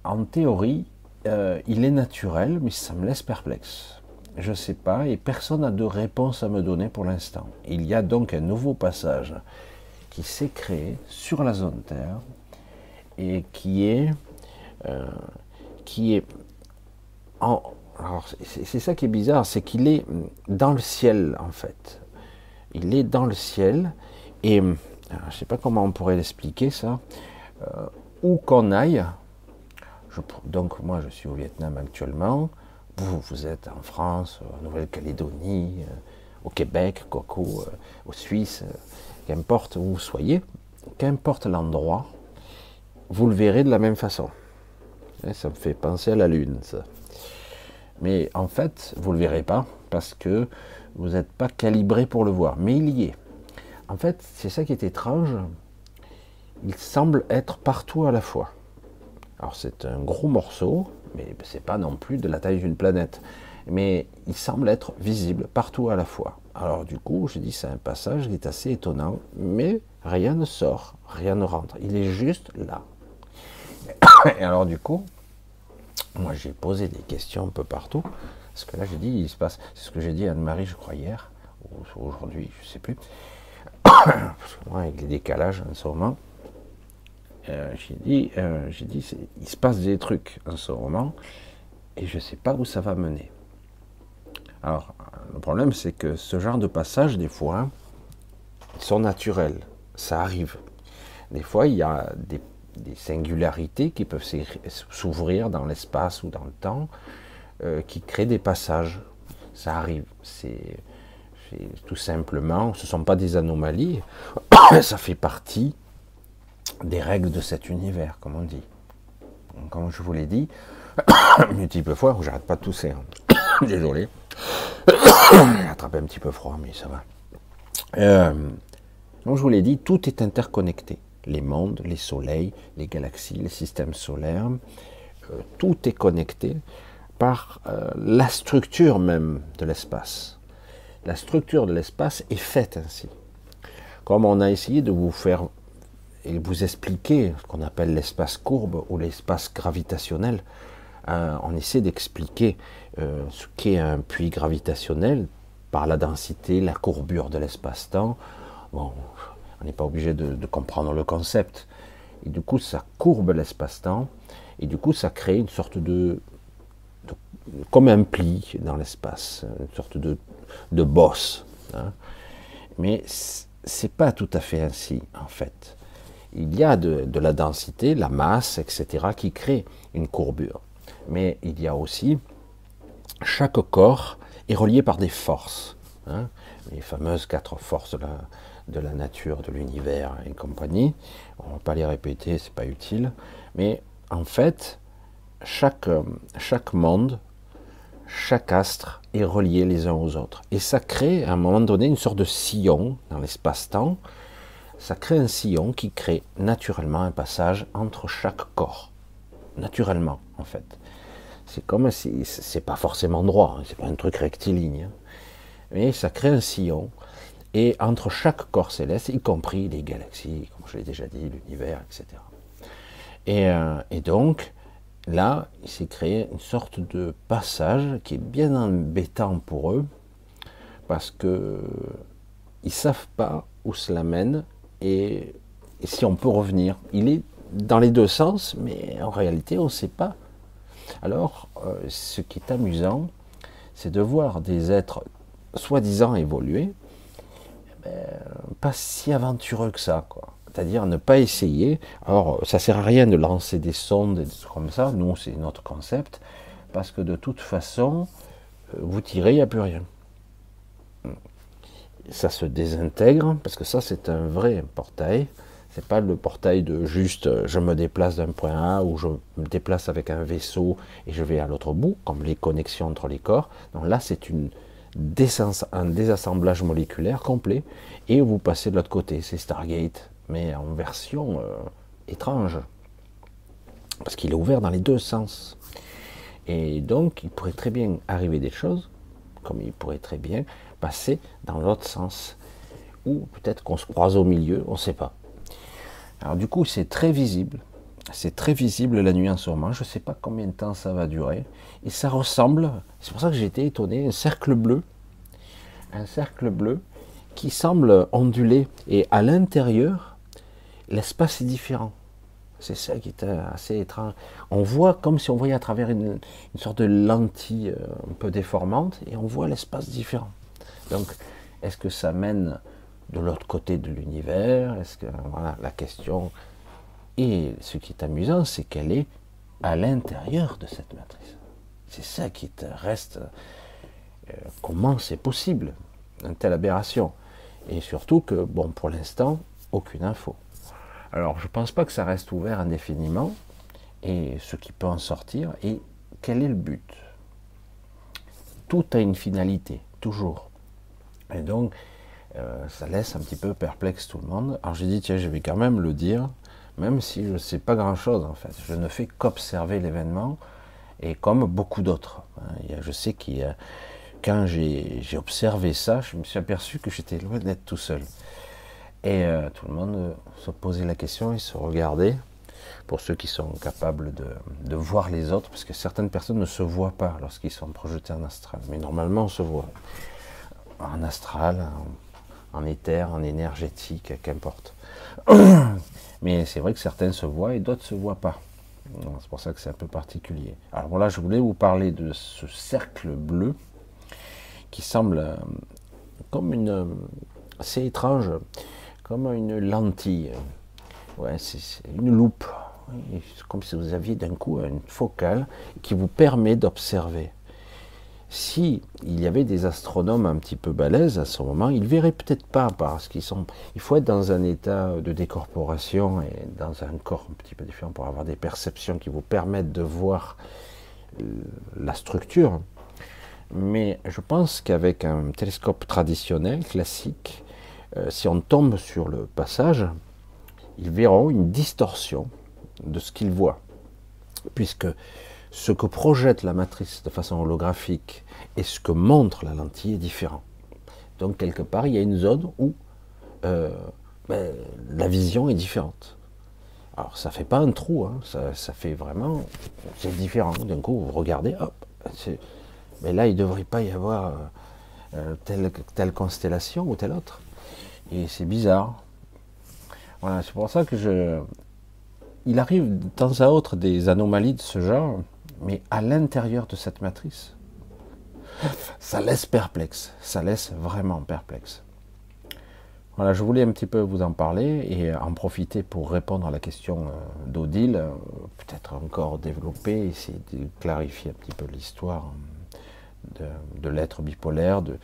S2: en théorie, il est naturel, mais ça me laisse perplexe. Je ne sais pas, et personne n'a de réponse à me donner pour l'instant. Il y a donc un nouveau passage qui s'est créé sur la zone Terre et qui est, euh, qui est en, c'est ça qui est bizarre, c'est qu'il est dans le ciel en fait. Il est dans le ciel et alors, je ne sais pas comment on pourrait l'expliquer ça. Euh, où qu'on aille, donc moi je suis au Vietnam actuellement, vous, êtes en France, en Nouvelle-Calédonie, euh, au Québec, Coco, euh, au Suisse, euh, qu'importe où vous soyez, qu'importe l'endroit, vous le verrez de la même façon. Et ça me fait penser à la Lune, ça. Mais en fait, vous ne le verrez pas parce que vous n'êtes pas calibré pour le voir. Mais il y est. En fait, c'est ça qui est étrange. Il semble être partout à la fois. Alors c'est un gros morceau, mais c'est pas non plus de la taille d'une planète. Mais il semble être visible partout à la fois. Alors du coup, je dis c'est un passage qui est assez étonnant, mais rien ne sort, rien ne rentre. Il est juste là. Et alors du coup, moi j'ai posé des questions un peu partout, parce que là j'ai dit, il se passe, c'est ce que j'ai dit à Anne-Marie, je crois hier, ou aujourd'hui, je sais plus, parce que moi avec les décalages en ce moment, euh, j'ai dit, euh, j'ai dit, il se passe des trucs en ce moment, et je ne sais pas où ça va mener. Alors, le problème, c'est que ce genre de passages, des fois, sont naturels. Ça arrive. Des fois, il y a des, des singularités qui peuvent s'ouvrir dans l'espace ou dans le temps, euh, qui créent des passages. Ça arrive. C'est tout simplement, ce ne sont pas des anomalies, ça fait partie des règles de cet univers, comme on dit. Donc, Comme je vous l'ai dit, multiples fois, j'arrête pas de tousser. hein. Désolé. J'ai attrapé un petit peu froid, mais ça va. Euh, donc je vous l'ai dit, tout est interconnecté. Les mondes, les soleils, les galaxies, les systèmes solaires, euh, tout est connecté par euh, la structure même de l'espace. La structure de l'espace est faite ainsi. Comme on a essayé de vous faire et vous expliquer ce qu'on appelle l'espace courbe ou l'espace gravitationnel, euh, on essaie d'expliquer euh, ce qu'est un puits gravitationnel par la densité, la courbure de l'espace-temps. Bon, on n'est pas obligé de, comprendre le concept. Et du coup, ça courbe l'espace-temps, et du coup, ça crée une sorte de, comme un pli dans l'espace, une sorte de, de bosse. hein. Mais c'est pas tout à fait ainsi, en fait. Il y a de, de la densité, la masse, etc., qui crée une courbure. Mais il y a aussi chaque corps est relié par des forces. hein, les fameuses quatre forces de la, de la nature, de l'univers et compagnie. On ne va pas les répéter, c'est pas utile. Mais en fait, chaque, chaque monde, chaque astre est relié les uns aux autres. Et ça crée à un moment donné une sorte de sillon dans l'espace-temps. Ça crée un sillon qui crée naturellement un passage entre chaque corps. Naturellement, en fait. C'est comme si c'est pas forcément droit, hein, c'est pas un truc rectiligne, hein. mais ça crée un sillon. Et entre chaque corps céleste, y compris les galaxies, comme je l'ai déjà dit, l'univers, etc. Et, euh, et donc, là, il s'est créé une sorte de passage qui est bien embêtant pour eux, parce que ils savent pas où cela mène et, si on peut revenir. Il est dans les deux sens, mais en réalité, on ne sait pas. Alors, euh, ce qui est amusant, c'est de voir des êtres soi-disant évoluer, ben, pas si aventureux que ça, quoi. C'est-à-dire ne pas essayer. Alors, ça sert à rien de lancer des sondes et des trucs comme ça. Nous, c'est notre concept, parce que de toute façon, euh, vous tirez, il n'y a plus rien. Ça se désintègre, parce que ça, c'est un vrai portail. C'est pas le portail de juste euh, je me déplace d'un point A ou je me déplace avec un vaisseau et je vais à l'autre bout, comme les connexions entre les corps. Donc là, c'est une un désassemblage moléculaire complet et vous passez de l'autre côté. C'est Stargate, mais en version euh, étrange. Parce qu'il est ouvert dans les deux sens. Et donc, il pourrait très bien arriver des choses, comme il pourrait très bien passer dans l'autre sens. Ou peut-être qu'on se croise au milieu, on ne sait pas. Alors du coup, c'est très visible. C'est très visible la nuit en ce moment. Je ne sais pas combien de temps ça va durer. Et ça ressemble, c'est pour ça que j'ai été étonné, un cercle bleu. Un cercle bleu qui semble onduler. Et à l'intérieur, l'espace est différent. C'est ça qui est euh, assez étrange. On voit comme si on voyait à travers une, une sorte de lentille euh, un peu déformante et on voit l'espace différent. Donc, est-ce que ça mène de l'autre côté de l'univers? Est-ce que voilà la question Et ce qui est amusant, c'est qu'elle est à l'intérieur de cette matrice. C'est ça qui te reste. euh, comment c'est possible une telle aberration? Et surtout que, bon, pour l'instant, aucune info. Alors, je ne pense pas que ça reste ouvert indéfiniment, et ce qui peut en sortir, et quel est le but? Tout a une finalité, toujours. Et donc, euh, ça laisse un petit peu perplexe tout le monde. Alors j'ai dit, tiens, je vais quand même le dire, même si je ne sais pas grand-chose en fait. Je ne fais qu'observer l'événement, et comme beaucoup d'autres. hein. Je sais qu'il y a- quand j'ai observé ça, je me suis aperçu que j'étais loin d'être tout seul. Et euh, tout le monde euh, se posait la question, ils se regardaient, pour ceux qui sont capables de, voir les autres, parce que certaines personnes ne se voient pas lorsqu'ils sont projetés en astral. Mais normalement, on se voit en astral, en, en éther, en énergétique, qu'importe. Mais c'est vrai que certains se voient et d'autres se voient pas. C'est pour ça que c'est un peu particulier. Alors voilà, je voulais vous parler de ce cercle bleu qui semble euh, comme une, c'est étrange, comme une lentille. Ouais, c'est une loupe. C'est comme si vous aviez d'un coup une focale qui vous permet d'observer. Si il y avait des astronomes un petit peu balèzes à ce moment, ils verraient peut-être pas parce qu'ils sont. Il faut être dans un état de décorporation et dans un corps un petit peu différent pour avoir des perceptions qui vous permettent de voir euh, la structure. Mais je pense qu'avec un télescope traditionnel, classique, euh, si on tombe sur le passage, ils verront une distorsion de ce qu'ils voient. Puisque ce que projette la matrice de façon holographique et ce que montre la lentille est différent. Donc quelque part, il y a une zone où euh, ben, la vision est différente. Alors ça fait pas un trou, hein, ça, fait vraiment, c'est différent. D'un coup, vous regardez, hop, mais là il ne devrait pas y avoir euh, telle constellation ou telle autre. Et c'est bizarre. Voilà, c'est pour ça que je, il arrive de temps à autre des anomalies de ce genre, mais à l'intérieur de cette matrice, ça laisse perplexe, ça laisse vraiment perplexe. Voilà, je voulais un petit peu vous en parler et en profiter pour répondre à la question euh, d'Odile, euh, peut-être encore développer, essayer de clarifier un petit peu l'histoire euh, de, l'être bipolaire, de,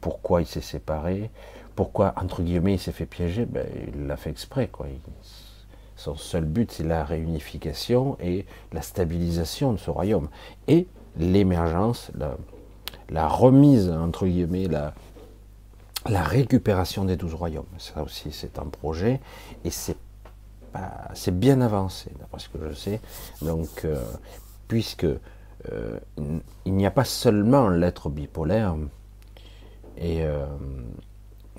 S2: pourquoi il s'est séparé, pourquoi, entre guillemets, il s'est fait piéger, ben, il l'a fait exprès, quoi. Son seul but, c'est la réunification et la stabilisation de ce royaume. Et l'émergence, la, remise, entre guillemets, la, récupération des douze royaumes. Ça aussi, c'est un projet. Et c'est c'est bien avancé, d'après ce que je sais. Donc, euh, puisque euh, il n'y a pas seulement l'être bipolaire et euh,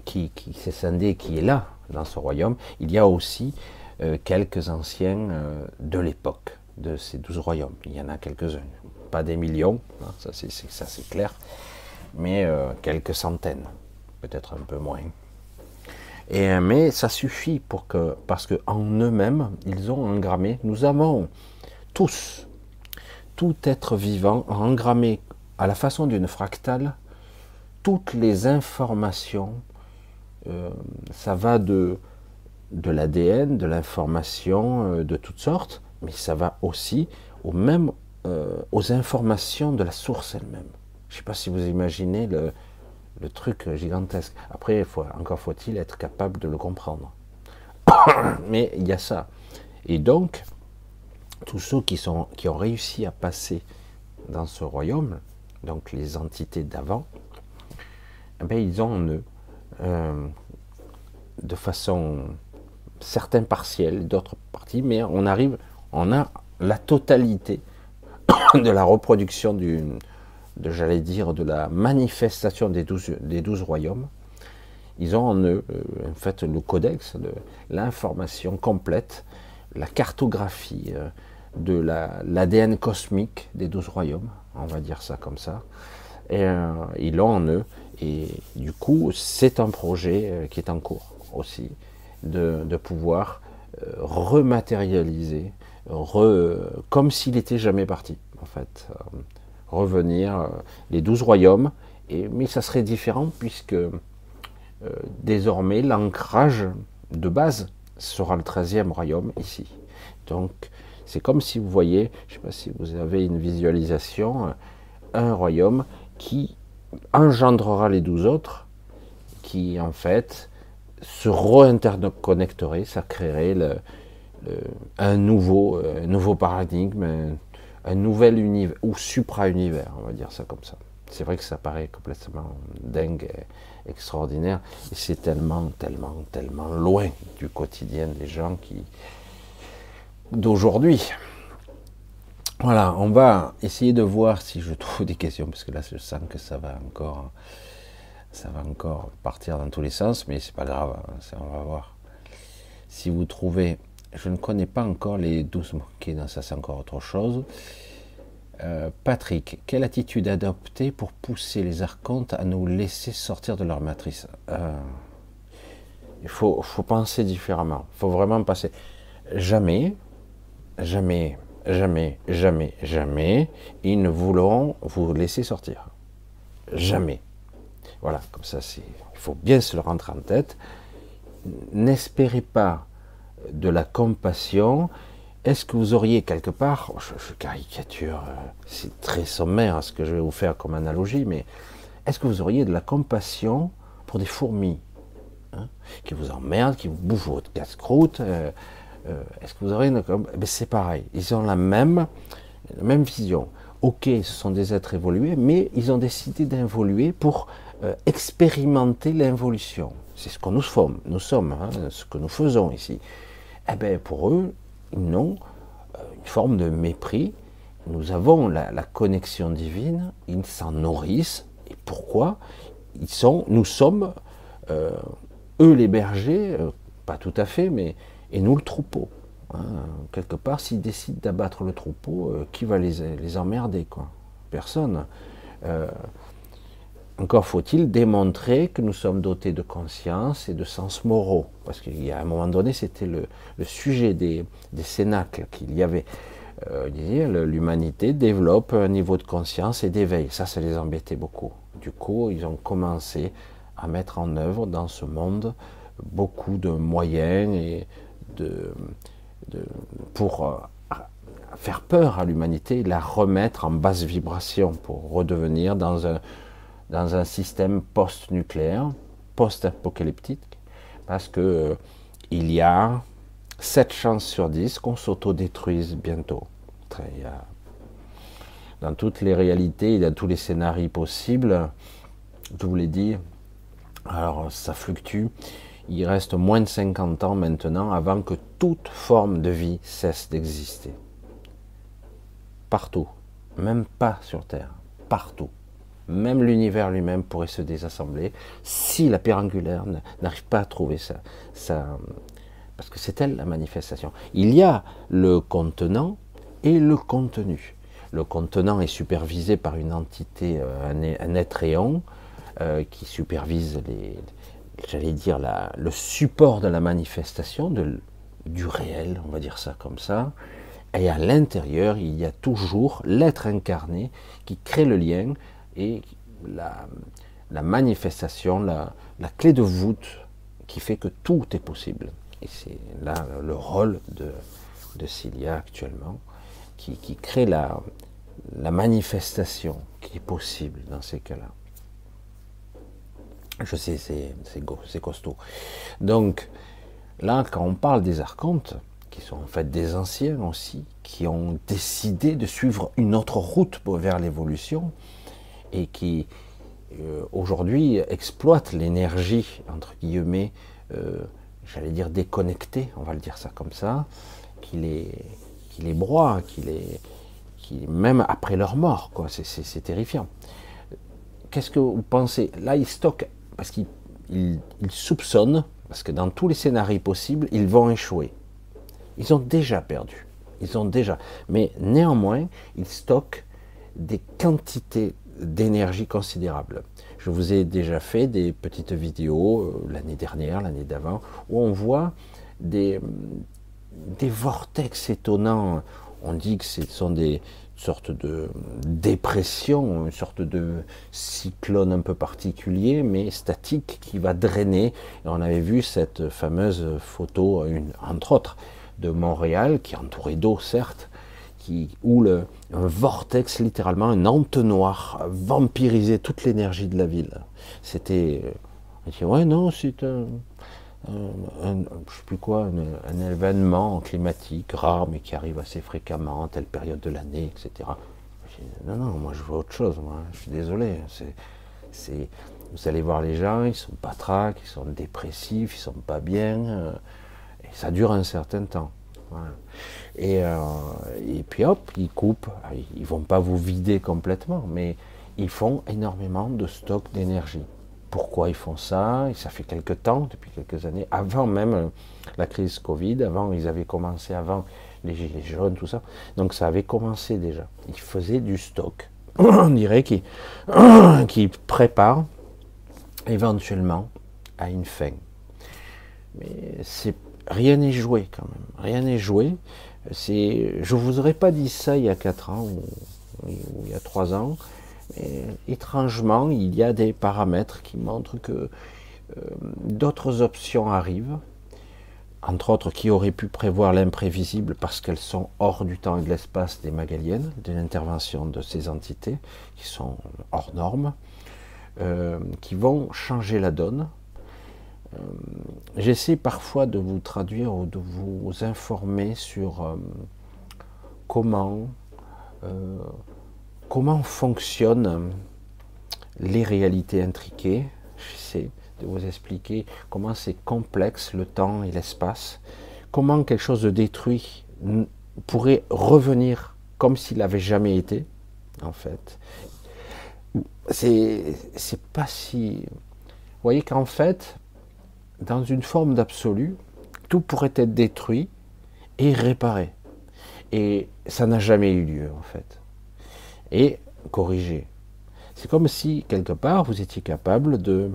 S2: qui, qui s'est scindé, qui est là dans ce royaume, il y a aussi euh, quelques anciens euh, de l'époque de ces douze royaumes. Il y en a quelques-uns, pas des millions, hein, ça c'est clair, mais euh, quelques centaines, peut-être un peu moins. Et, mais ça suffit pour que, parce qu'en eux-mêmes, ils ont engrammé, nous avons tous, tout être vivant, engrammé à la façon d'une fractale, toutes les informations, ça va de de l'ADN, de l'information euh, de toutes sortes, mais ça va aussi aux, même, euh, aux informations de la source elle-même. Je ne sais pas si vous imaginez le, truc gigantesque. Après, encore faut-il être capable de le comprendre. mais il y a ça. Et donc, tous ceux qui, sont, qui ont réussi à passer dans ce royaume, donc les entités d'avant, eh ben, ils ont en eux, de façon certains partiels, d'autres parties, mais on arrive, on a la totalité de la reproduction du, de j'allais dire, de la manifestation des douze, des douze royaumes. Ils ont en eux, euh, en fait, le codex, de l'information complète, la cartographie euh, de l'ADN cosmique des douze royaumes, on va dire ça comme ça. Et euh, ils l'ont en eux. Et du coup, c'est un projet qui est en cours aussi de, pouvoir euh, rematérialiser, comme s'il n'était jamais parti, en fait. Euh, revenir, euh, les douze royaumes, mais ça serait différent puisque désormais l'ancrage de base sera le treizième royaume ici. Donc c'est comme si vous voyez, je ne sais pas si vous avez une visualisation, un royaume qui engendrera les douze autres, qui en fait se re-interconnecterait, ça créerait un, nouveau, paradigme, un, nouvel univers, ou supra-univers, on va dire ça comme ça. C'est vrai que ça paraît complètement dingue, extraordinaire, et c'est tellement, tellement, tellement loin du quotidien des gens qui d'aujourd'hui. Voilà, on va essayer de voir si je trouve des questions, parce que là je sens que ça va encore ça va encore partir dans tous les sens, mais c'est pas grave, hein, on va voir. Si vous trouvez, je ne connais pas encore les douze moquets, dans ça c'est encore autre chose. Euh, Patrick, quelle attitude adopter pour pousser les archontes à nous laisser sortir de leur matrice? Euh, Il faut, faut penser différemment. Il faut vraiment passer. Jamais, jamais, jamais, jamais, jamais, ils ne voudront vous laisser sortir. Jamais. Voilà, comme ça, il faut bien se le rentrer en tête. N'espérez pas de la compassion. Est-ce que vous auriez quelque part, je, je caricature, euh, c'est très sommaire ce que je vais vous faire comme analogie, mais est-ce que vous auriez de la compassion pour des fourmis hein, qui vous emmerdent, qui vous bouffent votre casse-croûte euh, euh, Est-ce que vous auriez une com- ben, C'est pareil, ils ont la même, la même vision. Ok, ce sont des êtres évolués, mais ils ont décidé d'évoluer pour euh, expérimenter l'involution. C'est ce que nous sommes, nous sommes, hein, ce que nous faisons ici. Eh bien, pour eux, ils n'ont euh, une forme de mépris. Nous avons la, connexion divine, ils s'en nourrissent. Et pourquoi Ils sont, nous sommes, euh, eux les bergers, pas tout à fait, mais et nous le troupeau. hein. quelque part, s'ils décident d'abattre le troupeau, qui va les, les emmerder quoi? Personne. Encore faut-il démontrer que nous sommes dotés de conscience et de sens moraux. Parce qu'il y a un moment donné, c'était le, sujet des, cénacles qu'il y avait. Euh, l'humanité développe un niveau de conscience et d'éveil. Ça, ça les embêtait beaucoup. Du coup, ils ont commencé à mettre en œuvre dans ce monde beaucoup de moyens et de, de- pour euh, faire peur à l'humanité, la remettre en basse vibration pour redevenir dans un, dans un système post-nucléaire, post-apocalyptique, parce que euh, il y a 7 chances sur 10 qu'on s'autodétruise bientôt. Dans toutes les réalités, a tous les scénarios possibles, je vous l'ai dit, alors ça fluctue, il reste moins de 50 ans maintenant avant que toute forme de vie cesse d'exister. Partout, même pas sur Terre, partout. Même l'univers lui-même pourrait se désassembler si la pierre angulaire n'arrive pas à trouver ça. parce que c'est elle la manifestation. Il y a le contenant et le contenu. Le contenant est supervisé par une entité, euh, un, être éon, euh, qui supervise les, j'allais dire la- le support de la manifestation, du réel, on va dire ça comme ça. Et à l'intérieur, il y a toujours l'être incarné qui crée le lien et la, manifestation, la, clé de voûte qui fait que tout est possible. Et c'est là le rôle de, Cilia actuellement, qui, crée la, la manifestation qui est possible dans ces cas-là. Je sais, c'est costaud. Donc, là, quand on parle des archontes, qui sont en fait des anciens aussi, qui ont décidé de suivre une autre route vers l'évolution, et qui euh, aujourd'hui exploitent l'énergie, entre guillemets, euh, j'allais dire déconnectée, on va le dire ça comme ça, qui les, qui les broie, qui les, qui, même après leur mort, quoi, c'est- terrifiant. Qu'est-ce que vous pensez? Là, ils stockent, parce qu'ils ils- ils soupçonnent, parce que dans tous les scénarios possibles, ils vont échouer. Ils ont déjà perdu. Ils ont déjà. Mais néanmoins, ils stockent des quantités d'énergie considérables. Je vous ai déjà fait des petites vidéos euh, l'année dernière, l'année d'avant, où on voit des, des vortex étonnants. On dit que ce sont des sortes de dépressions, une sorte de cyclone un peu particulier, mais statique, qui va drainer. On avait vu cette fameuse photo, une, entre autres, de Montréal, qui est entourée d'eau, certes, où le, un vortex, littéralement, un entonnoir, vampirisait toute l'énergie de la ville. C'était. euh, ouais, non, c'est un, je sais plus quoi, un, événement climatique rare, mais qui arrive assez fréquemment, telle période de l'année, etc. Non, non, moi je veux autre chose, moi, je suis désolé. C'est, c'est, vous allez voir les gens, ils sont patraques, ils sont dépressifs, ils sont pas bien, euh, et ça dure un certain temps. Et, euh, et puis hop, ils coupent. Ils vont pas vous vider complètement, mais ils font énormément de stock d'énergie. Pourquoi ils font ça? Ça fait quelques temps, depuis quelques années, avant même euh, la crise Covid, avant ils avaient commencé, avant les gilets jaunes, tout ça. Donc ça avait commencé déjà. Ils faisaient du stock. On dirait qu'ils qu'ils préparent éventuellement à une fin. mais rien n'est joué quand même. Rien n'est joué. C'est, je vous aurais pas dit ça il y a 4 ans ou, il y a 3 ans. Mais étrangement, il y a des paramètres qui montrent que euh, d'autres options arrivent, entre autres qui auraient pu prévoir l'imprévisible parce qu'elles sont hors du temps et de l'espace des Magaliennes, de l'intervention de ces entités qui sont hors normes, euh, qui vont changer la donne. Euh, J'essaie parfois de vous traduire ou de vous informer sur euh, comment, euh, comment fonctionnent les réalités intriquées. J'essaie de vous expliquer comment c'est complexe le temps et l'espace, comment quelque chose de détruit pourrait revenir comme s'il n'avait jamais été, en fait. C'est pas si. Vous voyez qu'en fait, dans une forme d'absolu, tout pourrait être détruit et réparé. Et ça n'a jamais eu lieu, en fait. Et corrigé. C'est comme si, quelque part, vous étiez capable de,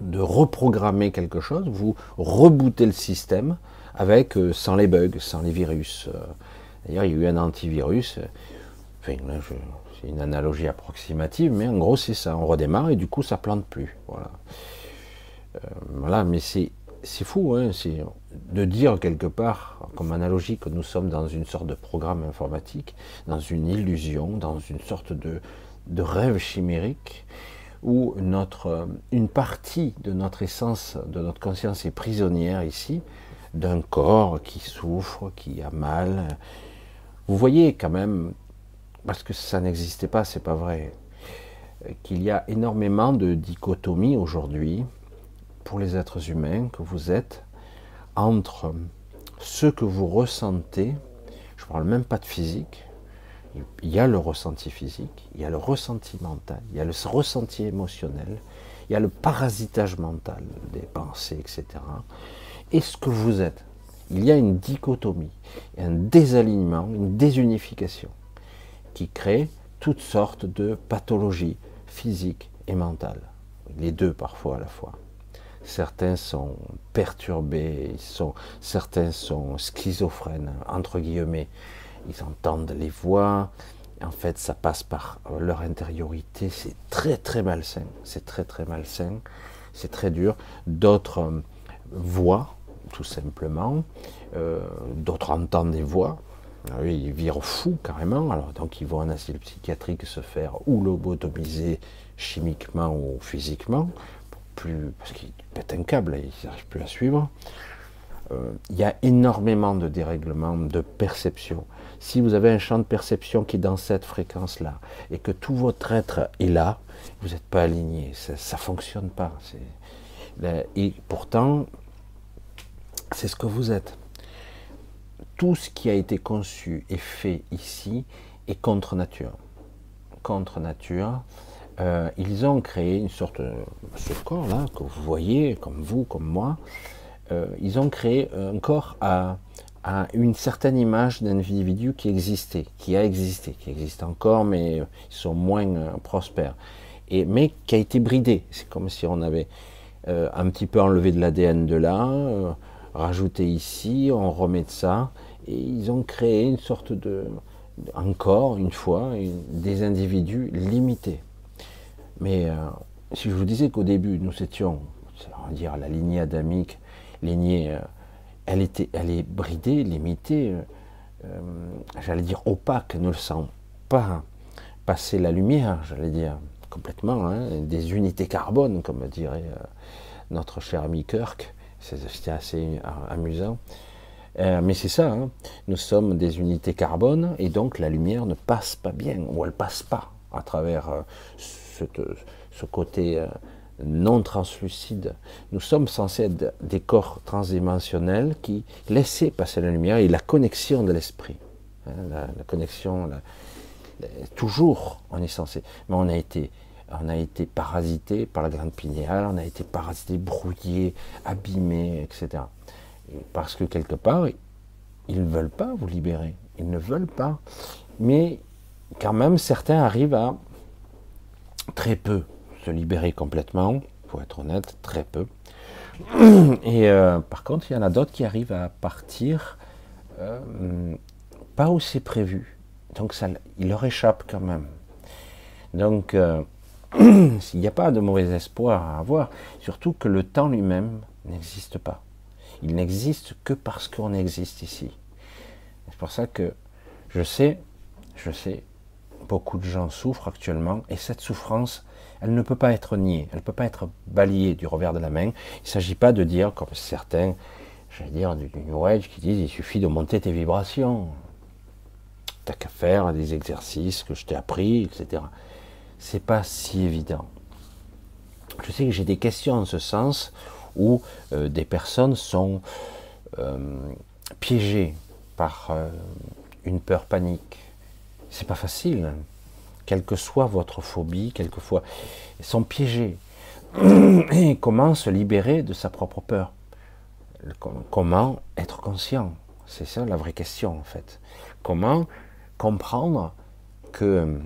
S2: de reprogrammer quelque chose, vous rebootez le système avec, euh, sans les bugs, sans les virus. Euh, D'ailleurs, il y a eu un antivirus. euh, Enfin, c'est une analogie approximative, mais en gros, c'est ça. On redémarre et du coup, ça plante plus. Voilà. Euh, voilà, mais c'est fou, hein, de dire quelque part, comme analogie, que nous sommes dans une sorte de programme informatique, dans une illusion, dans une sorte de, rêve chimérique, où une partie de notre essence, de notre conscience est prisonnière ici, d'un corps qui souffre, qui a mal. Vous voyez quand même, parce que ça n'existait pas, c'est pas vrai, qu'il y a énormément de dichotomies aujourd'hui pour les êtres humains que vous êtes entre ce que vous ressentez, je ne parle même pas de physique, il y a le ressenti physique, il y a le ressenti mental, il y a le ressenti émotionnel, il y a le parasitage mental des pensées, etc. Et ce que vous êtes. Il y a une dichotomie, un désalignement, une désunification qui crée toutes sortes de pathologies physiques et mentales. Les deux parfois à la fois. Certains sont perturbés, sont, certains sont schizophrènes, entre guillemets. Ils entendent les voix, en fait ça passe par leur intériorité, c'est très très malsain, c'est très très malsain, c'est très dur. D'autres euh, voient, tout simplement, euh, d'autres entendent des voix, ah ils virent fous carrément, alors donc ils vont en asile psychiatrique se faire ou lobotomiser chimiquement ou physiquement, plus, parce qu'ils pètent un câble, ils n'arrivent plus à suivre. Euh, il y a énormément de dérèglements de perception. Si vous avez un champ de perception qui est dans cette fréquence-là, et que tout votre être est là, vous n'êtes pas aligné, ça ne fonctionne pas. Et pourtant, c'est ce que vous êtes tout ce qui a été conçu et fait ici est contre nature. Contre nature. Euh, ils ont créé une sorte, de- ce corps-là que vous voyez, comme vous, comme moi, euh, ils ont créé un corps à, à une certaine image d'individu qui existait, qui a existé, qui existe encore, mais ils sont moins euh, prospères. Et, mais qui a été bridé. C'est comme si on avait euh, un petit peu enlevé de l'ADN de là, euh, rajouté ici, on remet de ça, et ils ont créé une sorte de, encore une fois, des individus limités. Mais euh, si je vous disais qu'au début, nous étions, on va dire, la lignée adamique, lignée, euh, elle, était, elle est bridée, limitée, euh, j'allais dire opaque, ne le sent pas passer la lumière, j'allais dire, complètement, hein, des unités carbone, comme dirait notre cher ami Kirk. C'était assez amusant. Mais c'est ça, hein. nous sommes des unités carbone et donc la lumière ne passe pas bien, ou elle passe pas à travers ce côté euh, non translucide. Nous sommes censés être des corps transdimensionnels qui laissaient passer la lumière et la connexion de l'esprit. hein, la, connexion, toujours on est censé. Mais on a été, on a été parasité par la grande pinéale, on a été parasité, brouillé, abîmé, etc. Et parce que quelque part, ils ne veulent pas vous libérer. Ils ne veulent pas. Mais quand même, certains arrivent à très peu se libérer complètement, pour être honnête, très peu. Et euh, par contre, il y en a d'autres qui arrivent à partir euh, pas où c'est prévu. Donc ça, il leur échappe quand même. Donc, euh, il n'y a pas de mauvais espoir à avoir, surtout que le temps lui-même n'existe pas. Il n'existe que parce qu'on existe ici. C'est pour ça que je sais, je sais, beaucoup de gens souffrent actuellement, et cette souffrance, elle ne peut pas être niée, elle ne peut pas être balayée du revers de la main. Il ne s'agit pas de dire, comme certains, j'allais dire, du New Age, qui disent, il suffit de monter tes vibrations. T'as qu'à faire des exercices que je t'ai appris, etc. C'est pas si évident. Je sais que j'ai des questions en ce sens où euh, des personnes sont euh, piégées par euh, une peur panique. C'est pas facile. Quelle que soit votre phobie, quelquefois, ils sont piégés. Et comment se libérer de sa propre peur? Comment être conscient? C'est ça la vraie question en fait. Comment comprendre que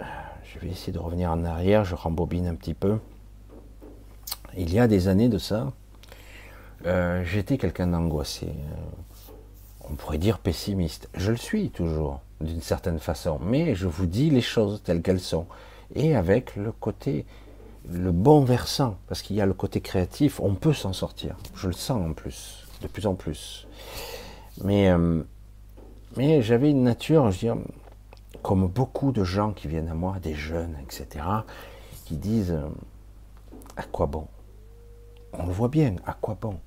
S2: je vais essayer de revenir en arrière, je rembobine un petit peu. Il y a des années de ça, euh, j'étais quelqu'un d'angoissé. euh, on pourrait dire pessimiste. Je le suis toujours, d'une certaine façon, mais je vous dis les choses telles qu'elles sont. Et avec le côté, le bon versant, parce qu'il y a le côté créatif, on peut s'en sortir. Je le sens en plus, de plus en plus. Mais, euh, j'avais une nature, je veux comme beaucoup de gens qui viennent à moi, des jeunes, etc., qui disent euh, à quoi bon? On le voit bien, à quoi bon?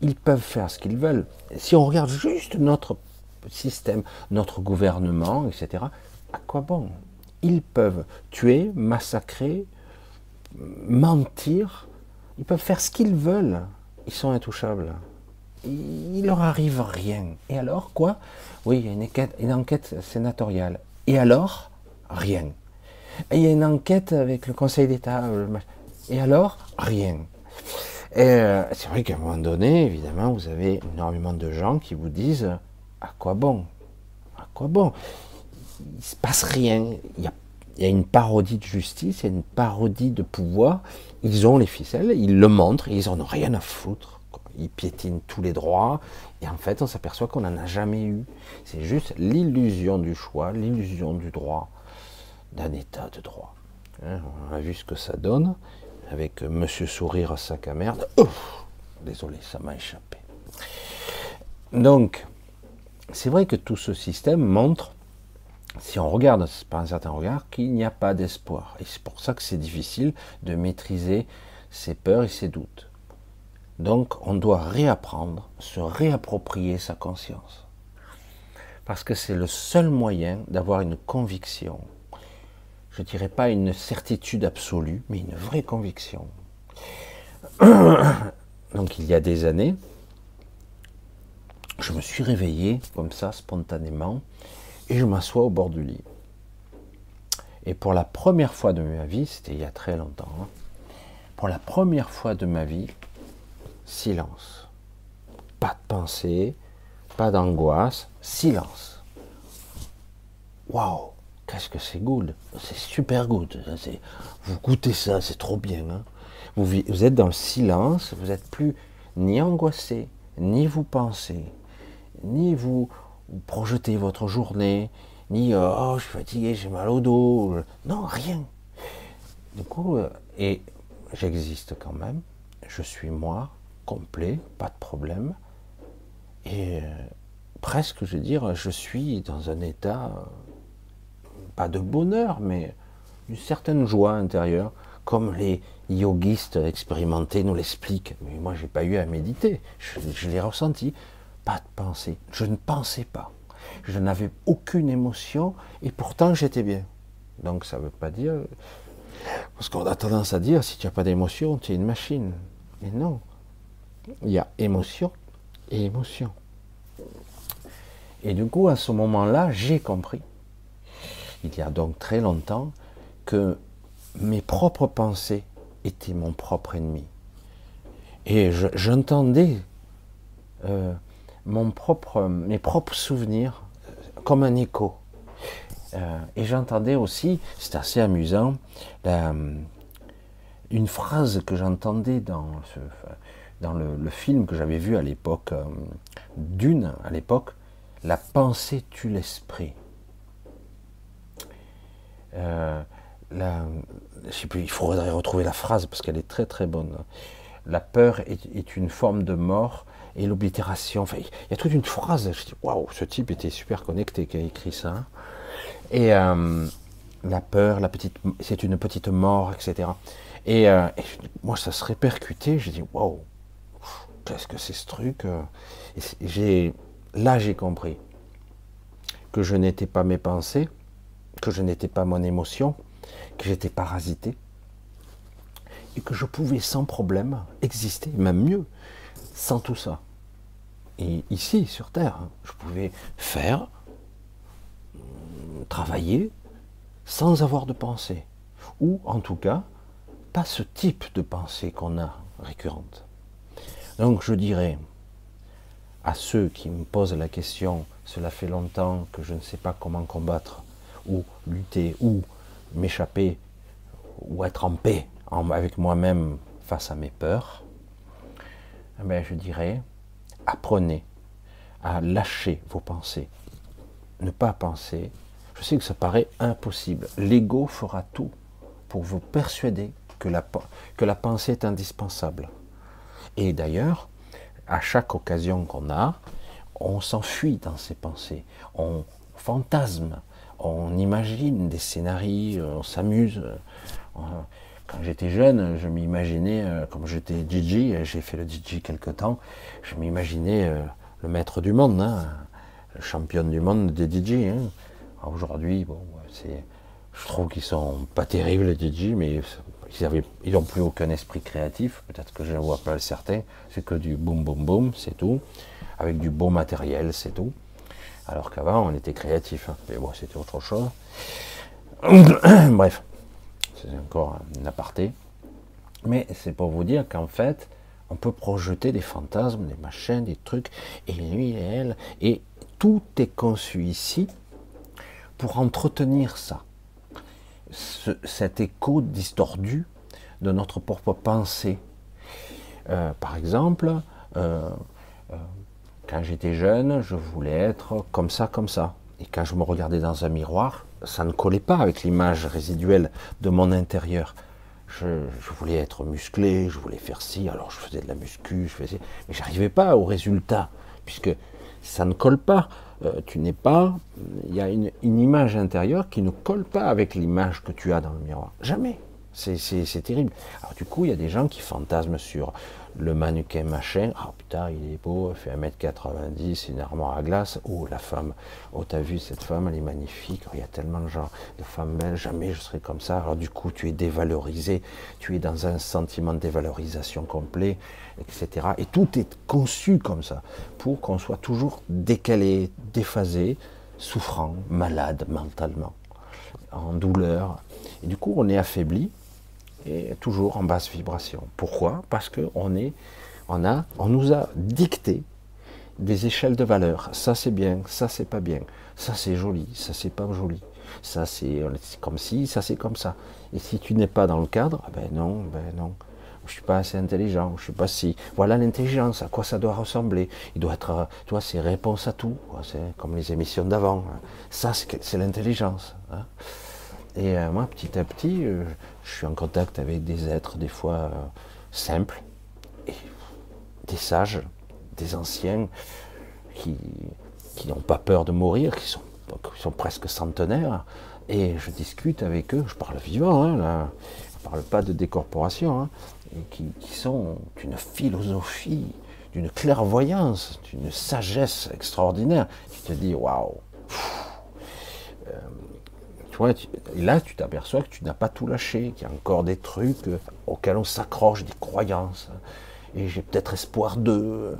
S2: Ils peuvent faire ce qu'ils veulent. Si on regarde juste notre système, notre gouvernement, etc., à quoi bon? Ils peuvent tuer, massacrer, mentir, ils peuvent faire ce qu'ils veulent. Ils sont intouchables. Il leur arrive rien. Et alors, quoi? Oui, il y a une enquête, sénatoriale. Et alors, rien. Il y a une enquête avec le Conseil d'État. Et alors, rien. Et euh, c'est vrai qu'à un moment donné, évidemment, vous avez énormément de gens qui vous disent à quoi bon? À quoi bon? Il se passe rien. Il y a, une parodie de justice, il y a une parodie de pouvoir. Ils ont les ficelles, ils le montrent, ils en ont rien à foutre. Ils piétinent tous les droits, et en fait, on s'aperçoit qu'on n'en a jamais eu. C'est juste l'illusion du choix, l'illusion du droit, d'un état de droit. Hein, on a vu ce que ça donne avec Monsieur Sourire sac à merde. Désolé, ça m'a échappé. Donc, c'est vrai que tout ce système montre, si on regarde par un certain regard, qu'il n'y a pas d'espoir. Et c'est pour ça que c'est difficile de maîtriser ses peurs et ses doutes. Donc, on doit réapprendre, se réapproprier sa conscience. Parce que c'est le seul moyen d'avoir une conviction je dirais pas une certitude absolue, mais une vraie conviction. Donc il y a des années, je me suis réveillé comme ça, spontanément, et je m'assois au bord du lit. Et pour la première fois de ma vie, c'était il y a très longtemps, hein, pour la première fois de ma vie, silence. Pas de pensée, pas d'angoisse, silence. Waouh Qu'est-ce que c'est good C'est super good. Vous goûtez ça, c'est trop bien. hein. vous êtes dans le silence, vous n'êtes plus ni angoissé, ni vous pensez, ni vous, vous projetez votre journée, ni euh, oh je suis fatigué, j'ai mal au dos. Non, rien. Du coup, euh, et j'existe quand même. Je suis moi, complet, pas de problème. Et euh, presque, je veux dire, je suis dans un état pas de bonheur, mais une certaine joie intérieure, comme les yogistes expérimentés nous l'expliquent. Mais moi, j'ai pas eu à méditer, je l'ai ressenti. Pas de pensée, je ne pensais pas. Je n'avais aucune émotion et pourtant j'étais bien. Donc ça ne veut pas dire. Parce qu'on a tendance à dire si tu n'as pas d'émotion, tu es une machine. Mais non. Il y a émotion et émotion. Et du coup, à ce moment-là, j'ai compris il y a donc très longtemps, que mes propres pensées étaient mon propre ennemi. Et je- j'entendais euh, mon propre, mes propres souvenirs euh, comme un écho. Euh, et j'entendais aussi, c'est assez amusant, la- une phrase que j'entendais dans dans le, film que j'avais vu à l'époque, euh, d'une, à l'époque, la pensée tue l'esprit. Euh, il faudrait retrouver la phrase parce qu'elle est très très bonne. La peur est une forme de mort et l'oblitération. Enfin, il y a toute une phrase. Je dis waouh, ce type était super connecté qui a écrit ça. Et euh, la peur, la petite, c'est une petite mort, etc. Et, euh, moi, ça se répercutait. Je dis waouh, qu'est-ce que c'est ce truc euh là, j'ai compris que je n'étais pas mes pensées, que je n'étais pas mon émotion, que j'étais parasité, et que je pouvais sans problème exister, même mieux, sans tout ça. Et ici, sur Terre, hein, je pouvais faire, hum, travailler, sans avoir de pensée. Ou, en tout cas, pas ce type de pensée qu'on a récurrente. Donc, je dirais à ceux qui me posent la question, cela fait longtemps que je ne sais pas comment combattre, ou lutter, ou m'échapper, ou être en paix avec moi-même face à mes peurs, ben, je dirais, apprenez à lâcher vos pensées. Ne pas penser. Je sais que ça paraît impossible. L'ego fera tout pour vous persuader que la, que la pensée est indispensable. Et d'ailleurs, à chaque occasion qu'on a, on s'enfuit dans ses pensées, on fantasme, on imagine des scénarios, on s'amuse. Quand j'étais jeune, je m'imaginais, euh, comme j'étais DJ, et j'ai fait le DJ quelque temps, je m'imaginais euh, le maître du monde, hein, le champion du monde des DJ. hein. Aujourd'hui, bon, je trouve qu'ils sont pas terribles les DJ, mais ils n'ont plus aucun esprit créatif. Peut-être que je ne vois pas certains. C'est que du boum boum boum, c'est tout, avec du beau matériel, c'est tout. Alors qu'avant, on était créatif. hein. Mais bon, c'était autre chose. Bref, c'est encore un aparté. Mais c'est pour vous dire qu'en fait, on peut projeter des fantasmes, des machins, des trucs, et lui et elle, et tout est conçu ici pour entretenir ça. Ce- cet écho distordu de notre propre pensée. Euh, par exemple, euh, euh, quand j'étais jeune, je voulais être comme ça, comme ça. Et quand je me regardais dans un miroir, ça ne collait pas avec l'image résiduelle de mon intérieur. Je, voulais être musclé, je voulais faire ci, alors je faisais de la muscu, je faisais, mais j'arrivais pas au résultat, puisque ça ne colle pas. Euh, tu n'es pas, il y a une, une image intérieure qui ne colle pas avec l'image que tu as dans le miroir. Jamais. C'est terrible. Alors du coup, il y a des gens qui fantasment sur le mannequin machin. Ah putain, il est beau, il fait 1m90, une armoire à glace. Oh, la femme. Oh, t'as vu cette femme, elle est magnifique. Oh, il y a tellement de gens, de femmes belles. Jamais je serai comme ça. Alors du coup, tu es dévalorisé. Tu es dans un sentiment de dévalorisation complet, etc. Et tout est conçu comme ça pour qu'on soit toujours décalé, déphasé, souffrant, malade mentalement, en douleur. Et du coup, on est affaibli et toujours en basse vibration. Pourquoi? Parce que on est, on a, on nous a dicté des échelles de valeur. Ça c'est bien, ça c'est pas bien, ça c'est joli, ça c'est pas joli, ça c'est c'est comme si, ça c'est comme ça. Et si tu n'es pas dans le cadre, ben non, ben non. Je suis pas assez intelligent, je suis pas si. Voilà l'intelligence, à quoi ça doit ressembler. Il doit être, euh, tu vois, c'est réponse à tout. C'est comme les émissions d'avant. hein. Ça, c'est l'intelligence. hein. Et euh, moi, petit à petit, euh, je suis en contact avec des êtres, des fois euh, simples, des sages, des anciens, qui qui n'ont pas peur de mourir, qui sont, qui sont presque centenaires, et je discute avec eux, je parle vivant, hein, je parle pas de décorporation, hein, et qui, qui sont d'une philosophie, d'une clairvoyance, d'une sagesse extraordinaire. Tu te dis, waouh, là, tu t'aperçois que tu n'as pas tout lâché, qu'il y a encore des trucs euh, auxquels on s'accroche, des croyances, et j'ai peut-être espoir d'eux.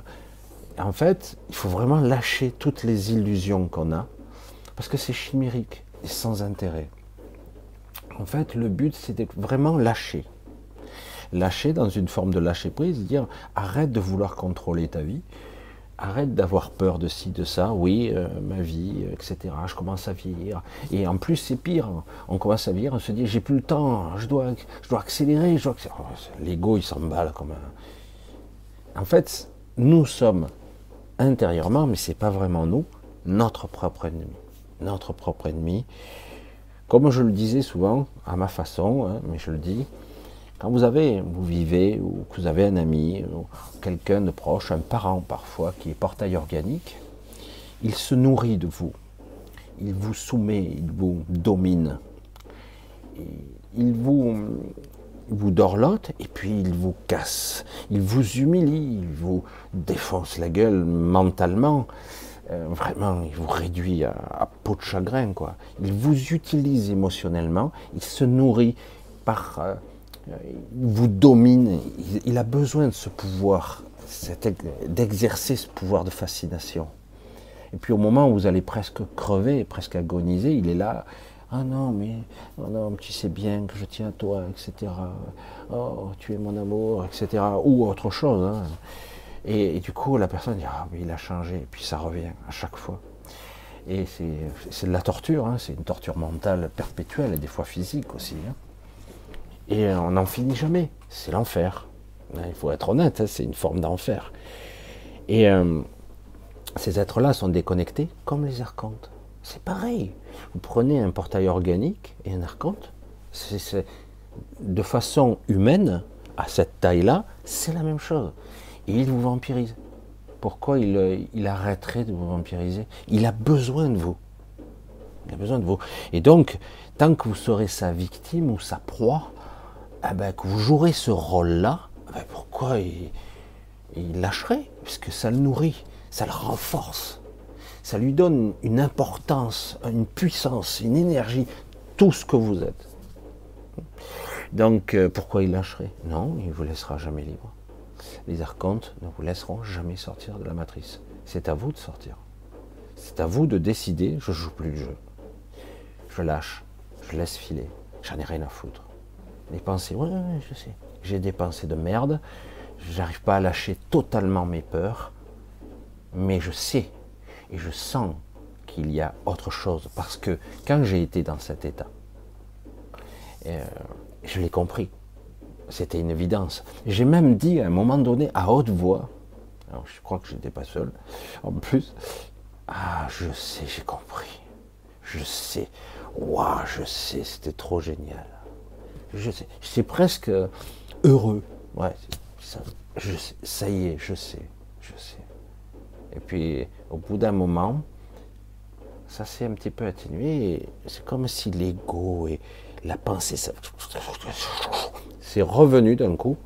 S2: En fait, il faut vraiment lâcher toutes les illusions qu'on a, parce que c'est chimérique et sans intérêt. En fait, le but, c'est vraiment lâcher. Lâcher dans une forme de lâcher prise, dire arrête de vouloir contrôler ta vie, arrête d'avoir peur de ci, de ça, oui, euh, ma vie, euh, etc. Je commence à vieillir. Et en plus, c'est pire. On commence à vieillir, on se dit, j'ai plus le temps, je dois, accélérer. je dois accé- Oh, L'ego, il s'emballe comme un. en fait, nous sommes intérieurement, mais c'est pas vraiment nous, notre propre ennemi. Notre propre ennemi. Comme je le disais souvent, à ma façon, hein, mais je le dis, quand vous avez, vous vivez, ou que vous avez un ami, ou quelqu'un de proche, un parent parfois, qui est portail organique, il se nourrit de vous. Il vous soumet, il vous domine. Il vous, vous dorlote et puis il vous casse. Il vous humilie, il vous défonce la gueule mentalement. Euh, vraiment, il vous réduit à, peau de chagrin, quoi. Il vous utilise émotionnellement, il se nourrit par, euh, vous domine. Il, il, a besoin de ce pouvoir, d'exercer ce pouvoir de fascination. Et puis au moment où vous allez presque crever, presque agoniser, il est là. Ah non, mais oh non, tu sais bien que je tiens à toi, etc. Oh, tu es mon amour, etc. Ou autre chose. Hein. Et, et, du coup, la personne dit Ah, mais il a changé. Et puis ça revient à chaque fois. Et c'est de la torture, hein. c'est une torture mentale perpétuelle et des fois physique aussi. Hein. Et on n'en finit jamais. C'est l'enfer. Il faut être honnête, c'est une forme d'enfer. Et euh, ces êtres-là sont déconnectés comme les archontes. C'est pareil. Vous prenez un portail organique et un archonte, de façon humaine, à cette taille-là, c'est la même chose. Et il vous vampirise. Pourquoi il, arrêterait de vous vampiriser? Il a besoin de vous. Il a besoin de vous. Et donc, tant que vous serez sa victime ou sa proie, eh ben, que vous jouerez ce rôle-là, eh ben, pourquoi il, il lâcherait? Puisque ça le nourrit, ça le renforce, ça lui donne une importance, une puissance, une énergie, tout ce que vous êtes. Donc, euh, pourquoi il lâcherait? Non, il ne vous laissera jamais libre. Les archontes ne vous laisseront jamais sortir de la matrice. C'est à vous de sortir. C'est à vous de décider, je joue plus le jeu. Je lâche, je laisse filer, j'en ai rien à foutre. Les pensées, ouais je sais. J'ai des pensées de merde, j'arrive pas à lâcher totalement mes peurs, mais je sais et je sens qu'il y a autre chose. Parce que quand j'ai été dans cet état, euh, je l'ai compris. C'était une évidence. J'ai même dit à un moment donné à haute voix, je crois que je n'étais pas seul, en plus, ah, je sais, j'ai compris. Je sais. Waouh, je sais, c'était trop génial. C'est presque heureux. Ouais, ça y est, je sais, je sais. Et puis, au bout d'un moment, ça s'est un petit peu atténué. C'est comme si l'ego et la pensée, ça... c'est revenu d'un coup.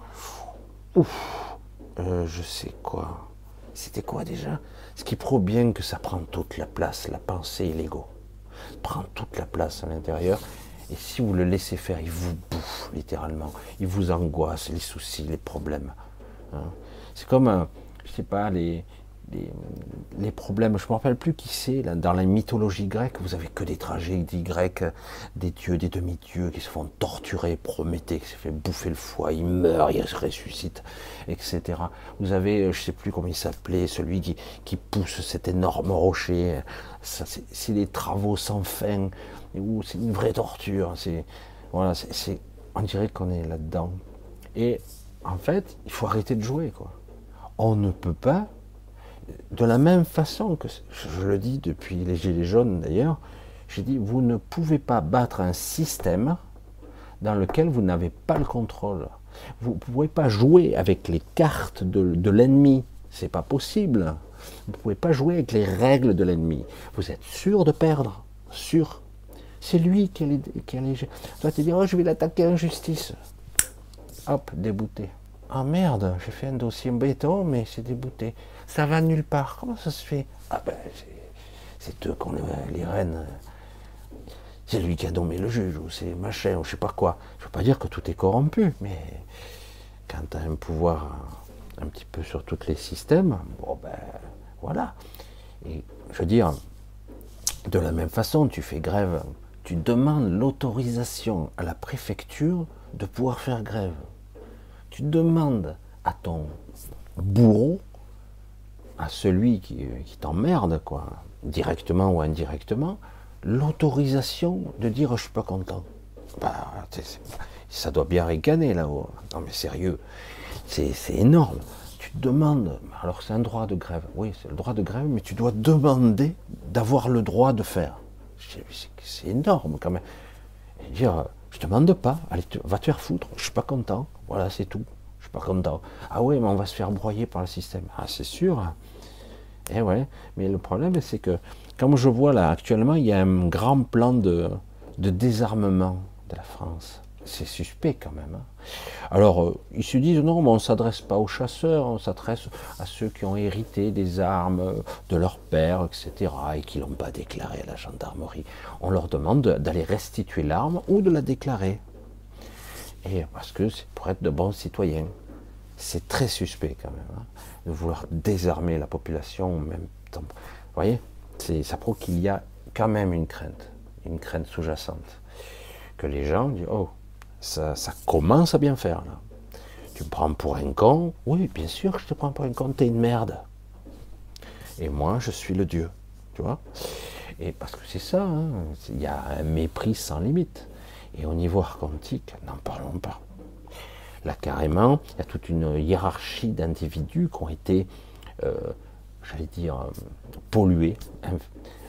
S2: Ouf, euh, je sais quoi. C'était quoi déjà? Ce qui prouve bien que ça prend toute la place, la pensée et l'ego. Prend toute la place à l'intérieur. Et si vous le laissez faire, il vous bouffe littéralement. Il vous angoisse, les soucis, les problèmes. Hein. C'est comme, un, je sais pas, les, les, problèmes. Je ne me rappelle plus qui c'est. Dans la mythologie grecque, vous avez que des tragédies grecques, des dieux, des demi-dieux qui se font torturer, Prométhée qui se fait bouffer le foie, il meurt, il se ressuscite, etc. Vous avez, je ne sais plus comment il s'appelait, celui qui, qui, pousse cet énorme rocher. C'est des travaux sans fin, c'est une vraie torture. C'est voilà, c'est on dirait qu'on est là-dedans. Et en fait, il faut arrêter de jouer, quoi. On ne peut pas de la même façon que je le dis depuis les Gilets jaunes d'ailleurs, j'ai dit vous ne pouvez pas battre un système dans lequel vous n'avez pas le contrôle. Vous ne pouvez pas jouer avec les cartes de, de l'ennemi. C'est pas possible. Vous ne pouvez pas jouer avec les règles de l'ennemi. Vous êtes sûr de perdre. Sûr. C'est lui qui allait. Qui allait... Toi, tu dis, oh, je vais l'attaquer en justice. Hop, débouté. Ah merde, j'ai fait un dossier béton, mais c'est débouté. Ça va nulle part. Comment ça se fait? Ah ben, c'est eux qu'on les reines. C'est lui qui a nommé le juge, ou c'est machin, ou je sais pas quoi. Je veux pas dire que tout est corrompu, mais quand tu as un pouvoir un petit peu sur tous les systèmes, bon ben voilà. Et je veux dire, de la même façon, tu fais grève, tu demandes l'autorisation à la préfecture de pouvoir faire grève tu demandes à ton bourreau, à celui qui, t'emmerde, quoi, directement ou indirectement, l'autorisation de dire je suis pas content. Bah, ça doit bien ricaner là-haut. Non mais sérieux, c'est énorme. Tu demandes, alors c'est un droit de grève, oui, c'est le droit de grève, mais tu dois demander d'avoir le droit de faire. C'est énorme quand même. Et dire, je te demande pas, allez, va te faire foutre, je suis pas content, voilà, c'est tout, je suis pas content. Ah ouais, mais on va se faire broyer par le système. Ah, c'est sûr. Eh ouais, mais le problème, c'est que, comme je vois là, actuellement, il y a un grand plan de, de désarmement de la France. C'est suspect quand même. hein. Alors, euh, ils se disent, non, on ne s'adresse pas aux chasseurs, on s'adresse à ceux qui ont hérité des armes euh, de leur père, etc., et qui l'ont pas déclaré à la gendarmerie. On leur demande de- d'aller restituer l'arme ou de la déclarer. Et parce que pour être de bons citoyens. C'est très suspect quand même, hein, de vouloir désarmer la population, en même temps. Vous voyez, ça prouve qu'il y a quand même une crainte, une crainte sous-jacente. Que les gens disent, oh, ça, commence à bien faire. Tu me prends pour un con Oui, bien sûr je te prends pour un con, t'es une merde. Et moi, je suis le Dieu, tu vois Et parce que c'est ça, hein, il y a un mépris sans limite. Et au niveau archontique, n'en parlons pas. Là, carrément, il y a toute une hiérarchie d'individus qui ont été, euh, j'allais dire, euh, pollués, inf-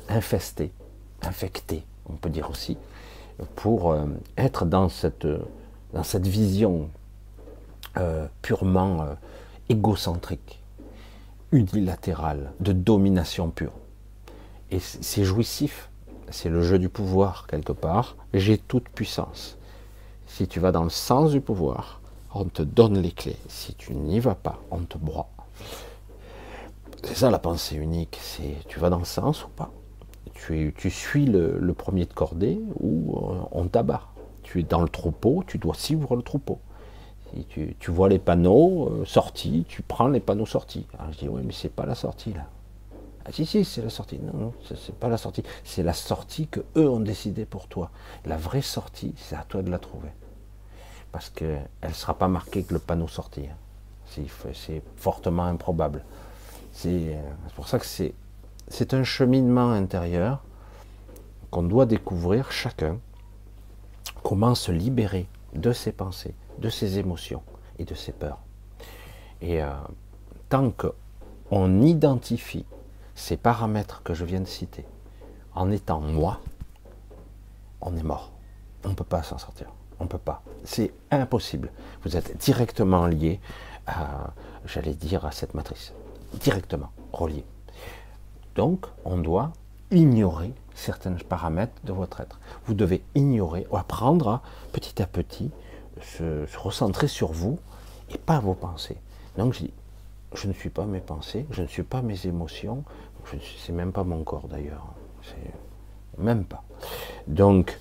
S2: infestés, infectés, on peut dire aussi, pour euh, être dans cette, vision euh, purement euh, égocentrique, unilatérale, de domination pure. Et c'est jouissif, c'est le jeu du pouvoir quelque part. J'ai toute puissance. Si tu vas dans le sens du pouvoir, on te donne les clés. Si tu n'y vas pas, on te broie. C'est ça la pensée unique, c'est tu vas dans le sens ou pas. Tu, suis le, premier de cordée ou euh, on t'abat. Tu es dans le troupeau, tu dois suivre le troupeau. Tu, vois les panneaux euh, sortis, tu prends les panneaux sortis. Alors je dis oui mais c'est pas la sortie là. Ah si si c'est la sortie. Non non c'est pas la sortie. C'est la sortie que eux ont décidé pour toi. La vraie sortie c'est à toi de la trouver parce qu'elle ne sera pas marquée que le panneau sorti. hein. C'est fortement improbable. Euh, c'est pour ça que c'est c'est un cheminement intérieur qu'on doit découvrir chacun. Comment se libérer de ses pensées, de ses émotions et de ses peurs. Et euh, tant qu'on identifie ces paramètres que je viens de citer en étant moi, on est mort. On ne peut pas s'en sortir. On ne peut pas. C'est impossible. Vous êtes directement lié à, j'allais dire, à cette matrice. Directement relié. Donc, on doit ignorer certains paramètres de votre être. Vous devez ignorer ou apprendre à, petit à petit, se, recentrer sur vous et pas vos pensées. Donc, je dis, je ne suis pas mes pensées, je ne suis pas mes émotions, je ne même pas mon corps d'ailleurs. Même pas. Donc,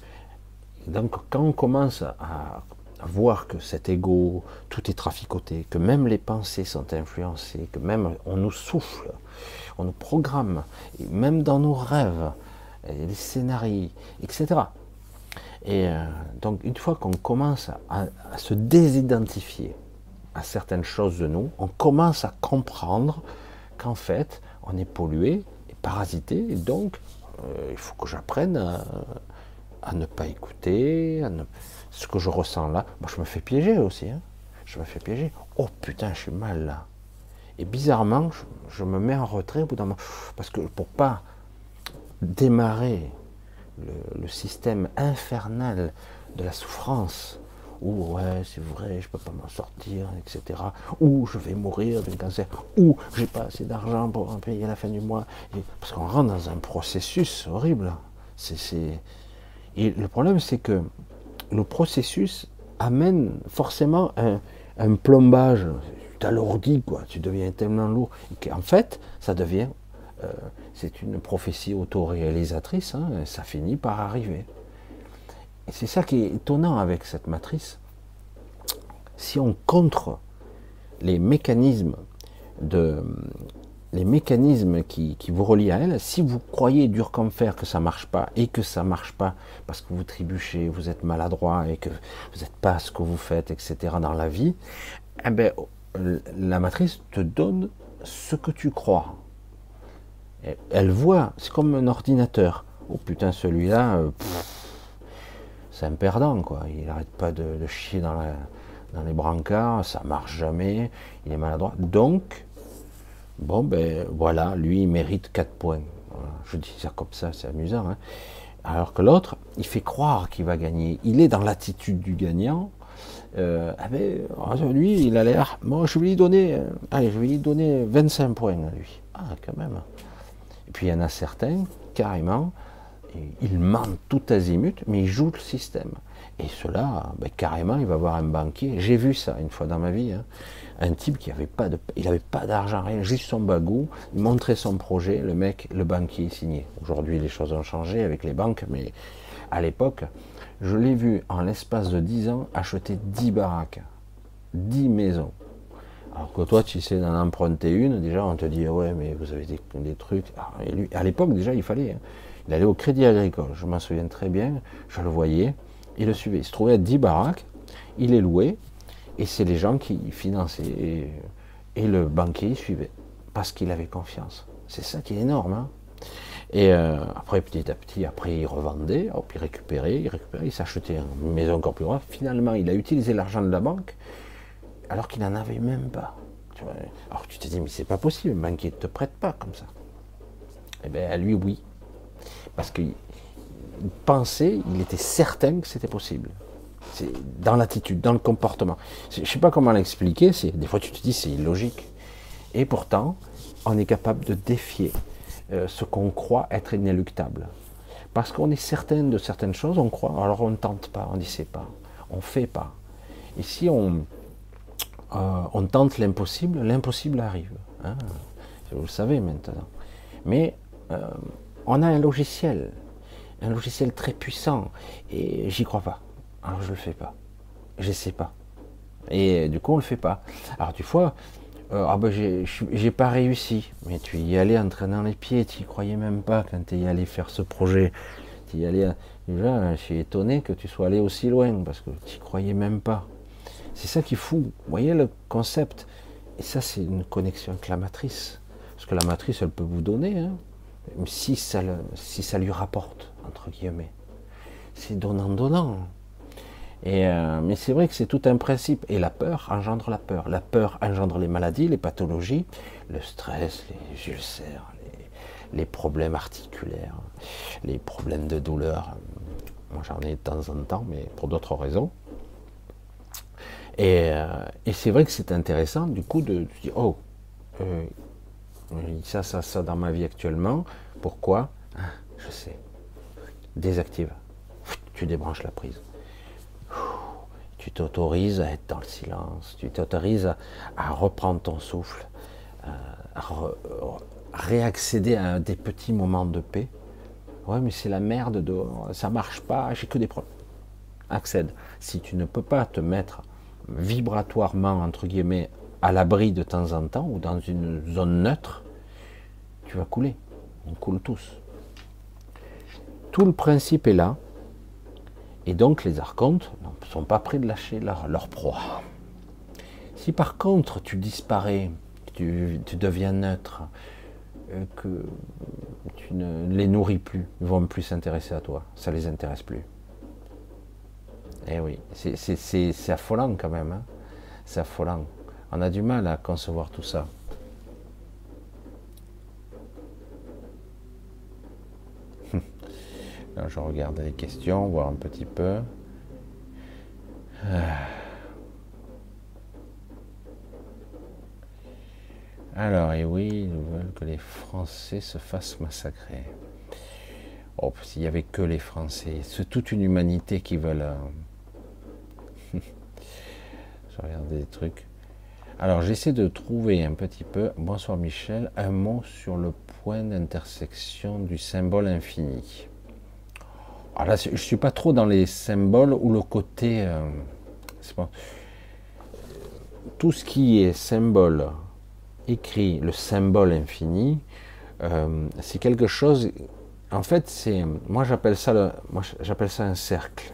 S2: donc, quand on commence à voir que cet ego, tout est traficoté, que même les pensées sont influencées, que même on nous souffle, on nous programme, même dans nos rêves, les scénarios, etc. Et euh, donc, une fois qu'on commence à, se désidentifier à certaines choses de nous, on commence à comprendre qu'en fait, on est pollué et parasité, et donc, euh, il faut que j'apprenne à, à ne pas écouter, à ne- ce que je ressens là. Moi, je me fais piéger aussi. hein. Je me fais piéger. Oh putain, je suis mal là. Et bizarrement, je, me mets en retrait au bout d'un moment. Parce que pour pas démarrer le, système infernal de la souffrance, où ouais, c'est vrai, je peux pas m'en sortir, etc. Ou je vais mourir d'un cancer, ou j'ai pas assez d'argent pour en payer à la fin du mois. Parce qu'on rentre dans un processus horrible. C'est- Et le problème, c'est que le processus amène forcément un, plombage. Tu t'alourdis, quoi. Tu deviens tellement lourd. Qu'en fait, ça devient. euh, c'est une prophétie autoréalisatrice. hein, ça finit par arriver. Et c'est ça qui est étonnant avec cette matrice. Si on contre les mécanismes de les mécanismes qui, vous relient à elle, si vous croyez dur comme fer que ça marche pas et que ça marche pas parce que vous trébuchez, vous êtes maladroit et que vous n'êtes pas ce que vous faites, etc. dans la vie, eh ben, la matrice te donne ce que tu crois. Elle voit, c'est comme un ordinateur. Oh putain, celui-là, euh, c'est un perdant, quoi. Il n'arrête pas de, chier dans dans les brancards, ça marche jamais, il est maladroit. Donc, bon, ben voilà, lui, il mérite 4 points. Je dis ça comme ça, c'est amusant. hein. Alors que l'autre, il fait croire qu'il va gagner. Il est dans l'attitude du gagnant. Euh, ah ben, ah, lui, il a l'air. Moi, je vais lui donner. euh, allez, je vais lui donner 25 points lui. Ah, quand même. Et puis il y en a certains, carrément, ils mentent tout azimut, mais ils jouent le système. Et cela, ben, carrément, il va voir un banquier. J'ai vu ça une fois dans ma vie. hein. Un type qui avait pas de, il avait pas d'argent, rien, juste son bagou. Il montrait son projet. Le mec, le banquier signait. Aujourd'hui, les choses ont changé avec les banques, mais à l'époque, je l'ai vu en l'espace de 10 ans acheter 10 baraques, 10 maisons. Alors que toi, tu sais d'en emprunter une, déjà, on te dit, ouais, mais vous avez des, trucs. Ah, à l'époque, déjà, il fallait. hein. Il allait au crédit agricole, je m'en souviens très bien, je le voyais, il le suivait. Il se trouvait à 10 baraques, il les louait, et c'est les gens qui finançaient. Et, le banquier suivait, parce qu'il avait confiance. C'est ça qui est énorme. hein. Et euh, après, petit à petit, après, il revendait, il récupérait, il récupérait, il s'achetait une maison encore plus grande. Finalement, il a utilisé l'argent de la banque, alors qu'il n'en avait même pas. Alors tu te dis, mais c'est pas possible, le banquier ne te prête pas comme ça. Eh bien, à lui, oui. Parce qu'il il pensait, il était certain que c'était possible. C'est dans l'attitude, dans le comportement. Je ne sais pas comment l'expliquer, des fois tu te dis c'est illogique. Et pourtant, on est capable de défier euh, ce qu'on croit être inéluctable. Parce qu'on est certain de certaines choses, on croit, alors on ne tente pas, on ne sait pas, on ne fait pas. Et si on, euh, tente l'impossible, l'impossible arrive. hein. vous le savez maintenant. Mais euh, on a un logiciel, un logiciel très puissant, et j'y crois pas. Alors je le fais pas. J'essaie pas. Et du coup, on le fait pas. Alors, du fois, euh, ah ben, j'ai pas réussi. Mais tu y allais en traînant les pieds, tu y croyais même pas quand tu y allais faire ce projet. Tu y allais. Déjà, je suis étonné que tu sois allé aussi loin parce que tu y croyais même pas. C'est ça qui est fou. Vous voyez le concept? Et ça, c'est une connexion avec la matrice. Parce que la matrice, elle peut vous donner, hein, si, ça le- si ça lui rapporte, entre guillemets. C'est donnant-donnant. Euh, mais c'est vrai que c'est tout un principe. Et la peur engendre la peur. La peur engendre les maladies, les pathologies, le stress, les ulcères, les, problèmes articulaires, les problèmes de douleur. Moi j'en ai de temps en temps, mais pour d'autres raisons. Et, euh, c'est vrai que c'est intéressant du coup de, de dire, oh, euh, ça, ça, ça dans ma vie actuellement. Pourquoi? Ah, Je sais. Désactive. Tu débranches la prise tu t'autorises à être dans le silence, tu t'autorises à, reprendre ton souffle, euh, à, réaccéder à des petits moments de paix. Ouais, mais c'est la merde, dehors, ça marche pas, j'ai que des problèmes. Accède. Si tu ne peux pas te mettre vibratoirement, entre guillemets, à l'abri de temps en temps ou dans une zone neutre, tu vas couler. On coule tous. Tout le principe est là. Et donc les archontes ne sont pas prêts de lâcher leur, proie. Si par contre tu disparais, tu, tu deviens neutre, euh, que tu ne les nourris plus, ils vont plus s'intéresser à toi, ça les intéresse plus. Eh oui, c'est affolant quand même, hein. c'est affolant. On a du mal à concevoir tout ça. Là, je regarde les questions, voir un petit peu. Ah. Alors, et oui, ils veulent que les Français se fassent massacrer. Oh, s'il n'y avait que les Français, c'est toute une humanité qui veulent. euh, je regarde des trucs. Alors, j'essaie de trouver un petit peu, bonsoir Michel, un mot sur le point d'intersection du symbole infini. Alors là, je ne suis pas trop dans les symboles ou le côté. euh, tout ce qui est symbole écrit, le symbole infini, euh, c'est quelque chose. En fait, c'est. Moi, j'appelle ça, le- moi, j'appelle ça un cercle.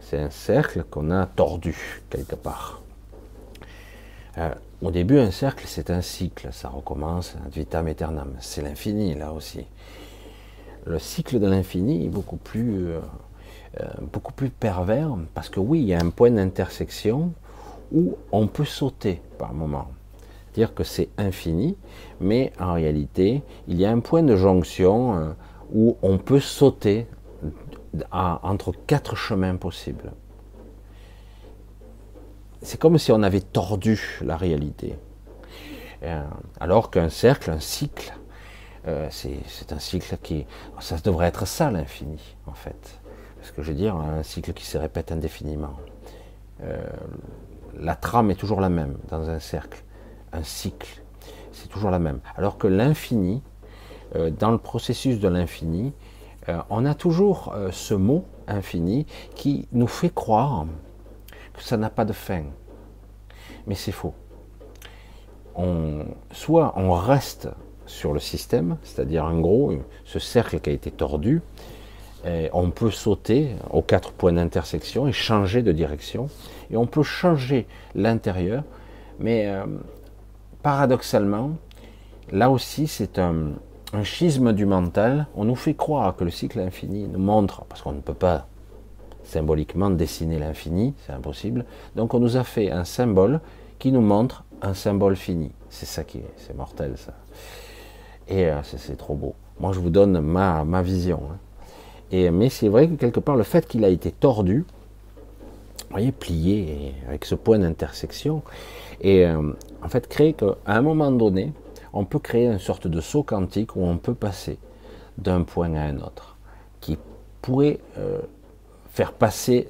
S2: C'est un cercle qu'on a tordu quelque part. Euh, au début, un cercle, c'est un cycle. Ça recommence ad vitam aeternam. C'est l'infini, là aussi le cycle de l'infini est beaucoup plus euh, euh, beaucoup plus pervers, parce que oui, il y a un point d'intersection où on peut sauter par moment. Dire que c'est infini, mais en réalité, il y a un point de jonction euh, où on peut sauter entre quatre chemins possibles. C'est comme si on avait tordu la réalité. Alors qu'un cercle, un cycle, euh, c'est un cycle qui... Ça devrait être ça l'infini, en fait. Parce que je veux dire, un cycle qui se répète indéfiniment. Euh, la trame est toujours la même dans un cercle. Un cycle, c'est toujours la même. Alors que l'infini, euh, dans le processus de l'infini, on a toujours ce mot infini qui nous fait croire que ça n'a pas de fin. Mais c'est faux. On, soit on reste sur le système, c'est-à-dire en gros ce cercle qui a été tordu, et on peut sauter aux quatre points d'intersection et changer de direction, et on peut changer l'intérieur, mais euh, paradoxalement, là aussi c'est un, schisme du mental, on nous fait croire que le cycle infini nous montre, parce qu'on ne peut pas symboliquement dessiner l'infini, c'est impossible, donc on nous a fait un symbole qui nous montre un symbole fini. C'est ça qui est, mortel ça. Et euh, c'est, trop beau. Moi je vous donne ma, ma vision. hein. Et, mais c'est vrai que quelque part le fait qu'il a été tordu, vous voyez, plié avec ce point d'intersection, et euh, en fait crée qu'à un moment donné, on peut créer une sorte de saut quantique où on peut passer d'un point à un autre, qui pourrait euh, faire passer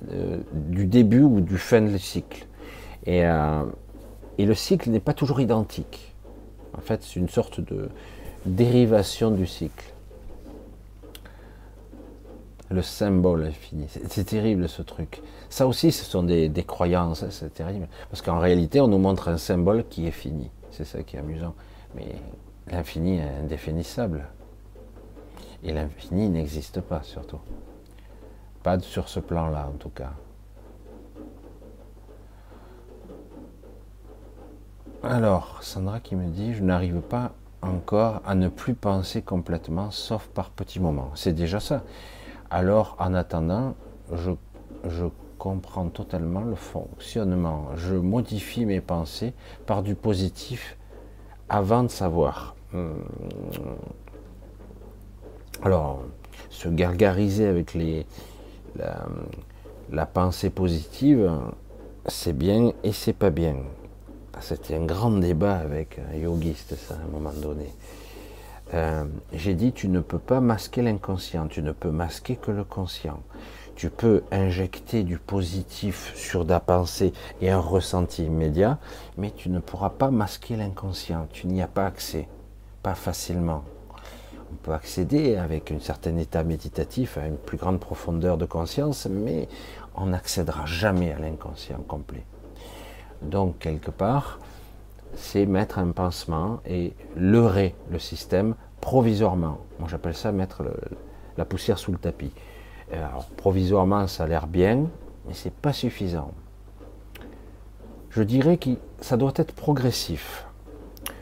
S2: du début ou du fin du cycle. Et, et le cycle n'est pas toujours identique. En fait, c'est une sorte de dérivation du cycle. Le symbole infini. C'est terrible ce truc. Ça aussi, ce sont des, des croyances, c'est terrible. Parce qu'en réalité, on nous montre un symbole qui est fini. C'est ça qui est amusant. Mais l'infini est indéfinissable. Et l'infini n'existe pas, surtout. Pas sur ce plan-là, en tout cas. Alors, Sandra qui me dit, je n'arrive pas encore à ne plus penser complètement, sauf par petits moments. C'est déjà ça. Alors, en attendant, je, comprends totalement le fonctionnement. Je modifie mes pensées par du positif avant de savoir. Hum, Alors, se gargariser avec les, la pensée positive, c'est bien et c'est pas bien. C'était un grand débat avec un yogiste, ça, à un moment donné. Euh, J'ai dit, tu ne peux pas masquer l'inconscient, tu ne peux masquer que le conscient. Tu peux injecter du positif sur ta pensée et un ressenti immédiat, mais tu ne pourras pas masquer l'inconscient. Tu n'y as pas accès, pas facilement. On peut accéder avec un certain état méditatif à une plus grande profondeur de conscience, mais on n'accédera jamais à l'inconscient complet. Donc, quelque part, c'est mettre un pansement et leurrer le système provisoirement. Moi, j'appelle ça mettre la poussière sous le tapis. Alors, provisoirement, ça a l'air bien, mais c'est pas suffisant. Je dirais que ça doit être progressif.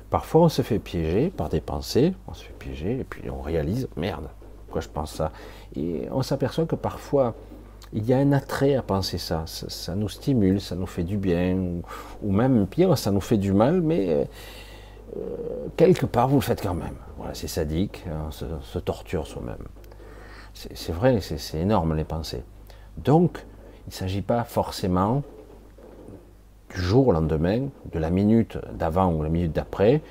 S2: Parfois, on se fait piéger par des pensées, on se fait piéger, et puis on réalise, merde, pourquoi je pense ça? Et on s'aperçoit que parfois, il y a un attrait à penser ça. ça. nous stimule, ça nous fait du bien, ou, même pire, ça nous fait du mal, mais euh, quelque part, vous le faites quand même. Voilà, c'est sadique, on se, se torture soi-même. C'est vrai, c'est énorme les pensées. Donc, il ne s'agit pas forcément du jour au lendemain, de la minute d'avant ou la minute d'après,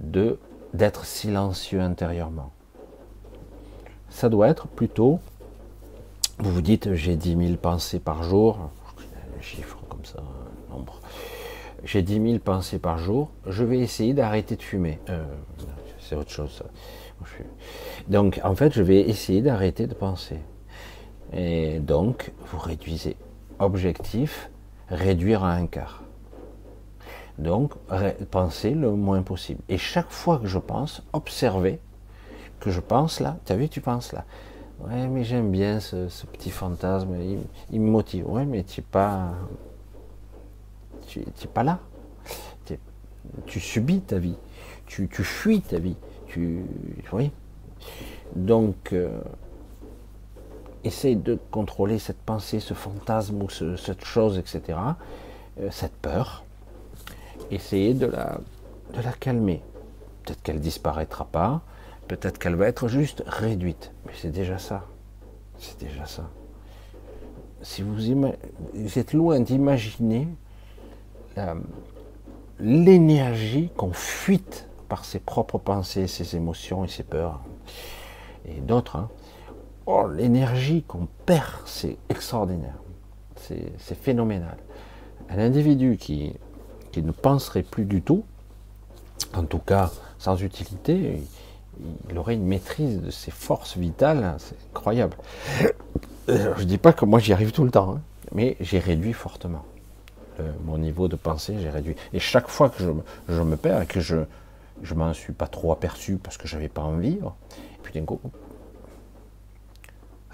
S2: d'être silencieux intérieurement. Ça doit être plutôt, vous vous dites, j'ai 10 000 pensées par jour, chiffre comme ça, nombre. J'ai 10 000 pensées par jour, je vais essayer d'arrêter de fumer. Euh, c'est autre chose. ça. Donc, en fait, je vais essayer d'arrêter de penser. Et donc, vous réduisez. Objectif, réduire à un quart. Donc, pensez le moins possible. Et chaque fois que je pense, observez que je pense là. Tu as vu, tu penses là. Ouais, mais j'aime bien ce, petit fantasme. Il, me motive. Ouais, mais tu n'es pas. Tu pas là. Tu subis ta vie. Tu, tu fuis ta vie. Tu. Oui. Donc. euh, essaye de contrôler cette pensée, ce fantasme ou ce- cette chose, etc., euh, cette peur, essayez de la, de la calmer. Peut-être qu'elle disparaîtra pas, peut-être qu'elle va être juste réduite, mais c'est déjà ça. C'est déjà ça. Si vous, vous êtes loin d'imaginer l'énergie qu'on fuite par ses propres pensées, ses émotions et ses peurs, et d'autres, hein. oh, l'énergie qu'on perd, c'est extraordinaire. C'est c'est phénoménal. Un individu qui, qui ne penserait plus du tout, en tout cas sans utilité, il, aurait une maîtrise de ses forces vitales, c'est incroyable. Euh, Je dis pas que moi j'y arrive tout le temps, hein, mais j'ai réduit fortement. Le- mon niveau de pensée, j'ai réduit. Et chaque fois que je, me- je perds et que je je m'en suis pas trop aperçu parce que j'avais pas envie, et puis d'un coup,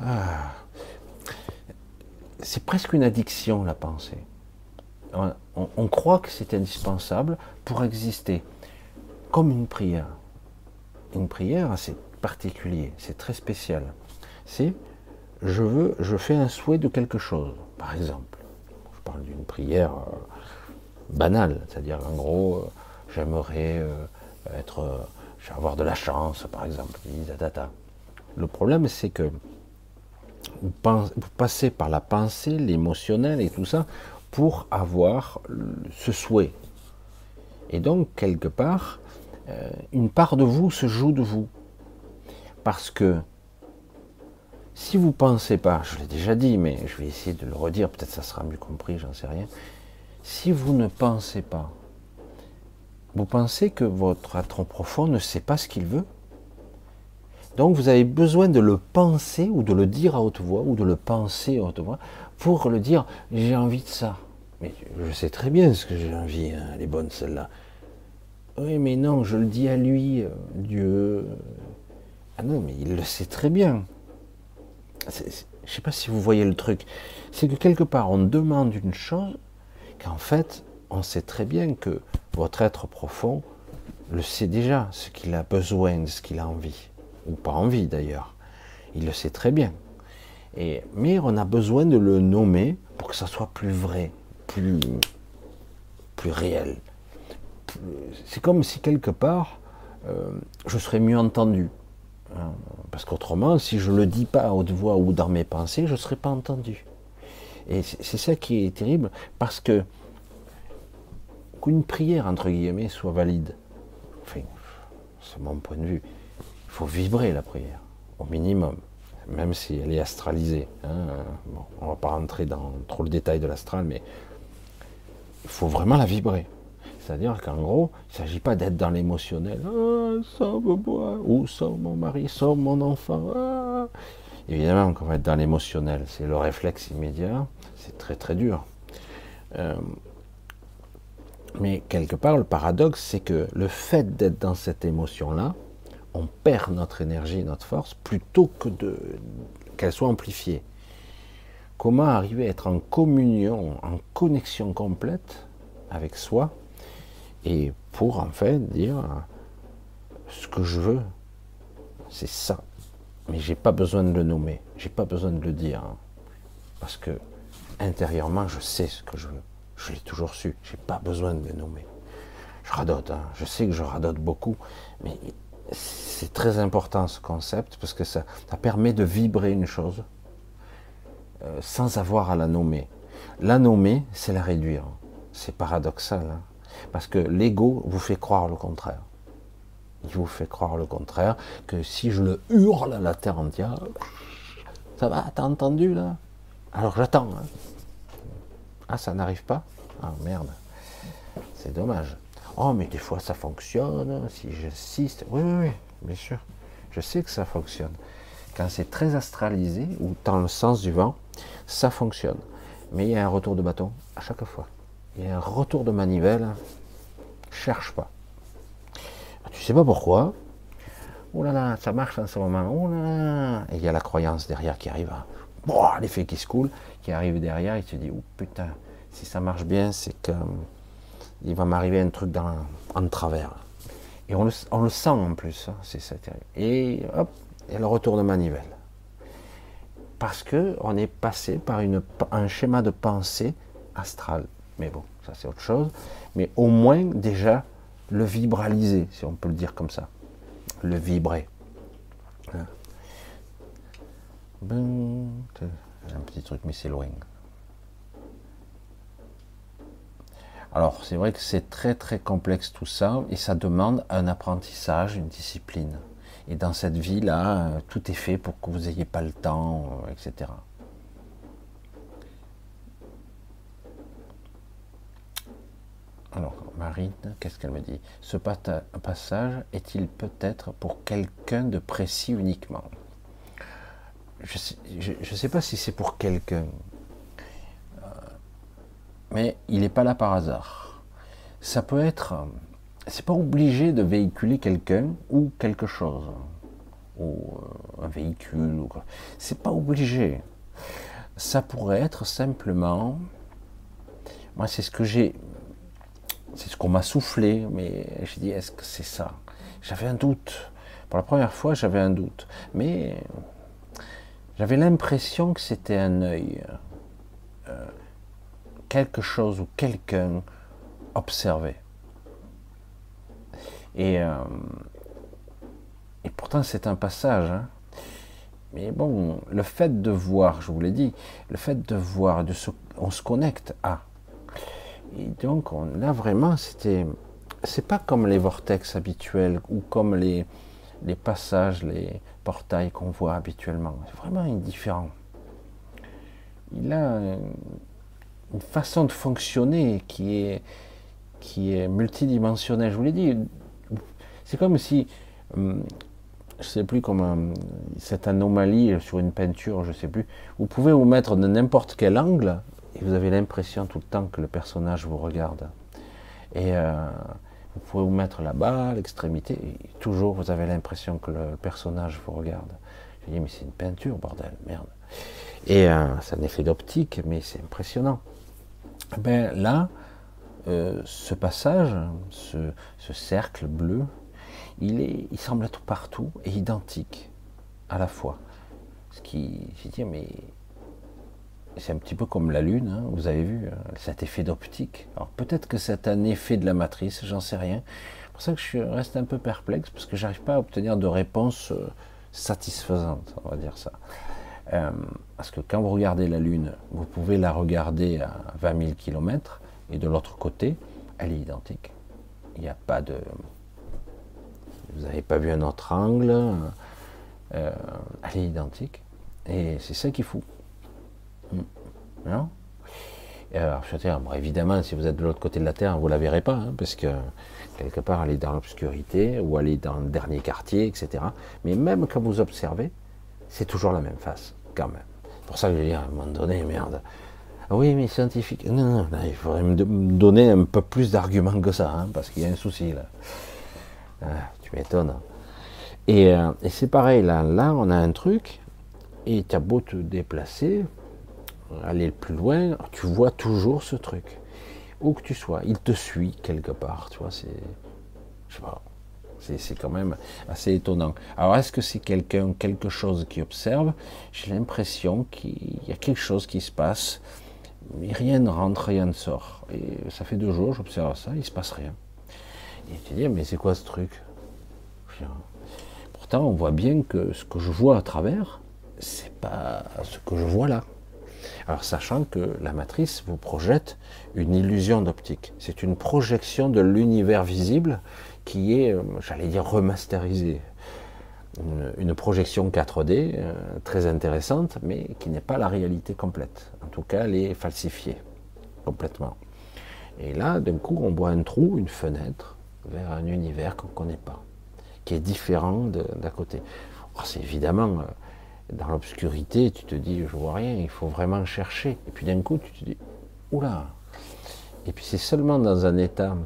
S2: ah, c'est presque une addiction la pensée. On croit que c'est indispensable pour exister, comme une prière. Une prière, c'est particulier, c'est très spécial. C'est je veux, je fais un souhait de quelque chose, par exemple. Je parle d'une prière euh, banale, c'est-à-dire en gros, euh, j'aimerais euh, être, avoir de la chance, par exemple. Le problème, c'est que vous, passez par la pensée, l'émotionnel et tout ça pour avoir ce souhait. Et donc, quelque part, une part de vous se joue de vous. Parce que si vous pensez pas, je l'ai déjà dit, mais je vais essayer de le redire, peut-être ça sera mieux compris, j'en sais rien. Si vous ne pensez pas, vous pensez que votre être profond ne sait pas ce qu'il veut. Donc vous avez besoin de le penser ou de le dire à haute voix ou de le penser à haute voix pour le dire j'ai envie de ça. Mais je sais très bien ce que j'ai envie, hein, elle est bonne celle-là. Oui, mais non, je le dis à lui, euh, Dieu. Ah non, mais il le sait très bien. Je ne sais pas si vous voyez le truc. C'est que quelque part, on demande une chose qu'en fait, on sait très bien que votre être profond le sait déjà, ce qu'il a besoin, ce qu'il a envie. Ou pas envie d'ailleurs. Il le sait très bien. Et, mais on a besoin de le nommer pour que ça soit plus vrai, plus réel. Plus- C'est comme si quelque part, euh, je serais mieux entendu. Hein, Parce qu'autrement, si je ne le dis pas à haute voix ou dans mes pensées, je ne serais pas entendu. Et c'est c'est ça qui est terrible, parce que qu'une prière, entre guillemets, soit valide, enfin, c'est mon point de vue, il faut vibrer la prière, au minimum, même si elle est astralisée. hein. Bon, on ne va pas rentrer dans trop le détail de l'astral, mais il faut vraiment la vibrer. C'est-à-dire qu'en gros, il ne s'agit pas d'être dans l'émotionnel. Ah, sauve-moi, ou sauve mon mari, sauve mon enfant. ah. Évidemment qu'on va être dans l'émotionnel, c'est le réflexe immédiat, c'est très très dur. Euh, mais quelque part, le paradoxe, c'est que le fait d'être dans cette émotion-là, on perd notre énergie, notre force, plutôt que de qu'elle soit amplifiée. Comment arriver à être en communion, en connexion complète avec soi, et pour en fait dire ce que je veux, c'est ça. Mais j'ai pas besoin de le nommer, j'ai pas besoin de le dire, hein. parce que intérieurement, je sais ce que je veux. Je l'ai toujours su, j'ai pas besoin de le nommer. Je radote, hein. je sais que je radote beaucoup, mais c'est très important ce concept parce que ça, permet de vibrer une chose euh, sans avoir à la nommer. La nommer, c'est la réduire. C'est paradoxal, hein. Parce que l'ego vous fait croire le contraire. Il vous fait croire le contraire, que si je le hurle à la terre entière, ça va, t'as entendu là? Alors j'attends. hein. Ah, ça n'arrive pas? Ah merde, c'est dommage. Oh, mais des fois ça fonctionne, si j'insiste. Oui, oui, oui, bien sûr. Je sais que ça fonctionne. Quand c'est très astralisé, ou dans le sens du vent, ça fonctionne. Mais il y a un retour de bâton à chaque fois. Il y a un retour de manivelle. Cherche pas. Tu sais pas pourquoi? Oh là là, ça marche en ce moment. Oh là là. Et il y a la croyance derrière qui arrive. Boah, l'effet qui se coule, qui arrive derrière, il se dit, oh putain, si ça marche bien, c'est que il va m'arriver un truc en travers. Et on le, sent en plus, hein, c'est ça. Et hop, il y a le retour de manivelle. parce que on est passé par un schéma de pensée astral. Mais bon, ça c'est autre chose. Mais au moins déjà le vibraliser, si on peut le dire comme ça. Le vibrer. Hein. Un petit truc, mais c'est loin. Alors, c'est vrai que c'est très très complexe tout ça, et ça demande un apprentissage, une discipline. Et dans cette vie-là, euh, tout est fait pour que vous n'ayez pas le temps, euh, etc. Alors, Marine, qu'est-ce qu'elle me dit? Ce passage est-il peut-être pour quelqu'un de précis uniquement? Je ne sais, pas si c'est pour quelqu'un, euh, mais il n'est pas là par hasard. Ça peut être c'est pas obligé de véhiculer quelqu'un ou quelque chose, ou euh, un véhicule, ou c'est pas obligé. Ça pourrait être simplement, moi c'est ce que j'ai, c'est ce qu'on m'a soufflé, mais j'ai dit est-ce que c'est ça? J'avais un doute. Pour la première fois, j'avais un doute, mais j'avais l'impression que c'était un œil, euh, quelque chose ou quelqu'un observait. Et, euh, pourtant, c'est un passage. Hein. Mais bon, le fait de voir, je vous l'ai dit, le fait de voir, on se connecte à. Et donc, on, là, vraiment, c'était. C'est pas comme les vortex habituels ou comme les, passages, les portails qu'on voit habituellement. C'est vraiment indifférent. Il a une façon de fonctionner qui est, qui est multidimensionnelle. Je vous l'ai dit, c'est comme si, hum, je sais plus comment, cette anomalie sur une peinture, je sais plus, vous pouvez vous mettre de n'importe quel angle et vous avez l'impression tout le temps que le personnage vous regarde. Et euh, vous pouvez vous mettre là-bas, à l'extrémité, et toujours vous avez l'impression que le personnage vous regarde. Je dis, mais c'est une peinture, bordel, merde. Et euh, c'est un effet d'optique, mais c'est impressionnant. Ben là, euh, ce passage, ce cercle bleu, il, est, il semble être partout et identique à la fois. Ce qui, je dis, mais c'est un petit peu comme la Lune, hein, vous avez vu, euh, cet effet d'optique. Alors peut-être que c'est un effet de la matrice, j'en sais rien. C'est pour ça que je reste un peu perplexe, parce que j'arrive pas à obtenir de réponse euh, satisfaisante, on va dire ça. Euh, parce que quand vous regardez la Lune, vous pouvez la regarder à 20 000 km, et de l'autre côté, elle est identique. Il n'y a pas de, vous n'avez pas vu un autre angle, elle est identique. Et c'est ça qui fout. Hmm. Non alors, dire, évidemment, si vous êtes de l'autre côté de la Terre, vous ne la verrez pas, hein, parce que quelque part, elle est dans l'obscurité, ou elle est dans le dernier quartier, etc. Mais même quand vous observez, c'est toujours la même face, quand même. C'est pour ça que je dis à un moment donné, merde. Oui, mais scientifique. Non, non, non il faudrait me donner un peu plus d'arguments que ça, hein, parce qu'il y a un souci là. Ah, tu m'étonnes. Euh, et, c'est pareil, là, là, on a un truc, et tu as beau te déplacer, aller plus loin, tu vois toujours ce truc. Où que tu sois, il te suit quelque part, tu vois, c'est. Je sais pas. C'est quand même assez étonnant. Alors, est-ce que c'est quelqu'un, quelque chose qui observe? J'ai l'impression qu'il y a quelque chose qui se passe, mais rien ne rentre, rien ne sort. Et ça fait deux jours, j'observe ça, il se passe rien. Et tu dis, mais c'est quoi ce truc? Pourtant, on voit bien que ce que je vois à travers, c'est pas ce que je vois là. Alors, sachant que la matrice vous projette une illusion d'optique. C'est une projection de l'univers visible qui est, euh, j'allais dire, remasterisée. Une, projection 4D euh, très intéressante, mais qui n'est pas la réalité complète. En tout cas, elle est falsifiée complètement. Et là, d'un coup, on voit un trou, une fenêtre, vers un univers qu'on ne connaît pas, qui est différent d'à côté. c'est évidemment, euh, dans l'obscurité, tu te dis, je vois rien, il faut vraiment chercher. Et puis d'un coup, tu te dis, oula. Et puis c'est seulement dans un état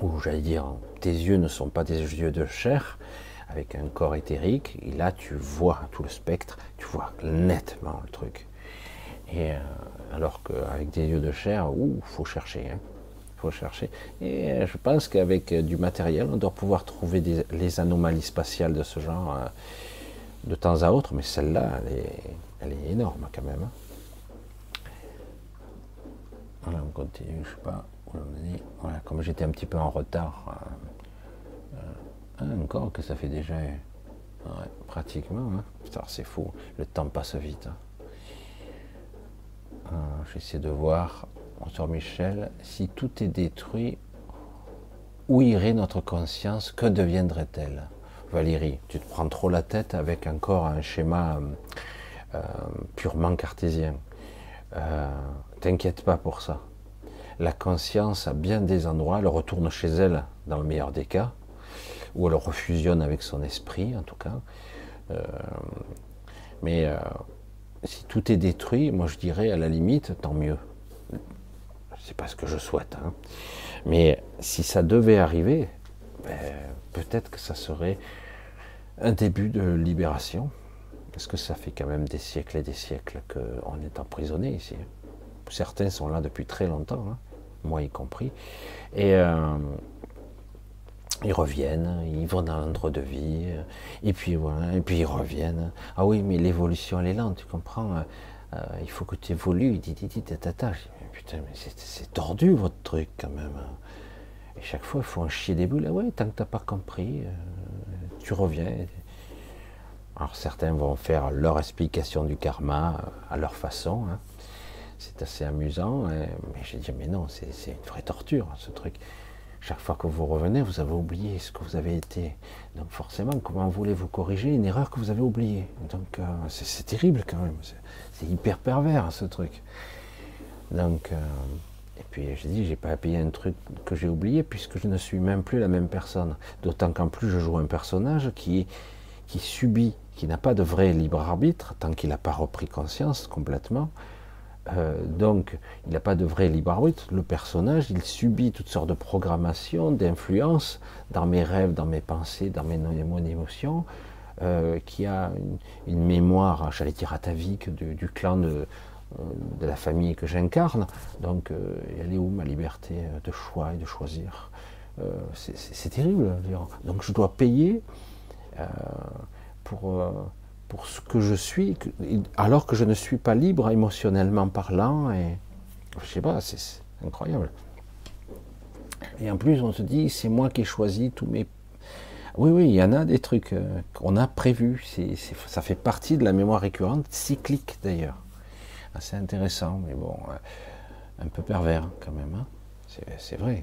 S2: où, j'allais dire, tes yeux ne sont pas des yeux de chair, avec un corps éthérique, et là tu vois tout le spectre, tu vois nettement le truc. Et euh, alors qu'avec des yeux de chair, il faut chercher. Hein faut chercher. Et euh, je pense qu'avec euh, du matériel, on doit pouvoir trouver des, les anomalies spatiales de ce genre de temps à autre, mais celle-là, elle est elle est énorme quand même. hein. Voilà, on continue, je sais pas où on est. Voilà, comme j'étais un petit peu en retard, euh, euh, ah, encore que ça fait déjà pratiquement. Hein. Putain, c'est fou, le temps passe vite. hein. Euh, J'essaie de voir, sur Michel, si tout est détruit, où irait notre conscience? Que deviendrait-elle? Valérie, tu te prends trop la tête avec encore un schéma euh, purement cartésien. Euh, T'inquiète pas pour ça. La conscience, à bien des endroits, elle retourne chez elle, dans le meilleur des cas, ou elle refusionne avec son esprit, en tout cas. Euh, mais si tout est détruit, moi je dirais à la limite, tant mieux. C'est pas ce que je souhaite. hein. Mais si ça devait arriver, ben, peut-être que ça serait un début de libération. Parce que ça fait quand même des siècles et des siècles qu'on est emprisonné ici. Certains sont là depuis très longtemps, hein, moi y compris. Et euh, ils reviennent, ils vont dans l'endroit de vie, et puis voilà, et puis ils reviennent. Ah oui, mais l'évolution elle est lente, tu comprends euh, euh, Il faut que tu évolues, dit, dit, dit, tata. Putain, mais c'est- c'est tordu votre truc quand même. Et chaque fois, il faut en chier des boules. Ah ouais, tant que t'as pas compris, euh, tu reviens. Alors certains vont faire leur explication du karma euh, à leur façon. hein. C'est assez amusant. hein. Mais j'ai dit, mais non, c'est une vraie torture, ce truc. Chaque fois que vous revenez, vous avez oublié ce que vous avez été. Donc forcément, comment voulez-vous corriger une erreur que vous avez oubliée? Donc euh, c'est terrible quand même. C'est- hyper pervers ce truc. Donc, et puis j'ai dit, j'ai pas à payer un truc que j'ai oublié puisque je ne suis même plus la même personne. D'autant qu'en plus je joue un personnage qui, qui subit, qui n'a pas de vrai libre arbitre tant qu'il n'a pas repris conscience complètement. Euh, donc, il n'a pas de vrai libre arbitre. Le personnage, il subit toutes sortes de programmations, d'influences dans mes rêves, dans mes pensées, dans mes, mon émotion, euh, qui a une, une mémoire, j'allais dire atavique, du, clan de, de la famille que j'incarne. Donc, euh, elle est où ma liberté euh, de choix et de choisir Euh, c'est- terrible. Donc, je dois payer euh, pour, euh, pour ce que je suis, alors que je ne suis pas libre émotionnellement parlant. Et je sais pas, c'est incroyable. Et en plus, on se dit, c'est moi qui ai choisi tous mes. Oui, oui, il y en a des trucs euh, qu'on a prévus. Ça fait partie de la mémoire récurrente, cyclique d'ailleurs. Assez intéressant, mais bon, euh, un peu pervers quand même. hein. C'est- vrai.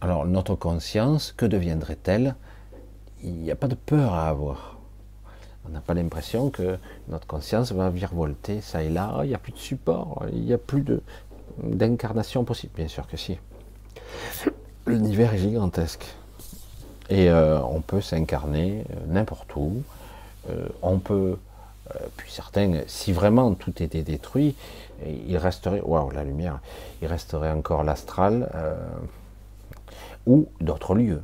S2: Alors, notre conscience, que deviendrait-elle? Il n'y a pas de peur à avoir. On n'a pas l'impression que notre conscience va virevolter ça et là. Il n'y a plus de support, il n'y a plus d'incarnation possible. Bien sûr que si. L'univers est gigantesque. Et euh, on peut s'incarner euh, n'importe où. On peut, puis certains, si vraiment tout était détruit, il resterait, waouh, la lumière, il resterait encore l'astral euh, ou d'autres lieux.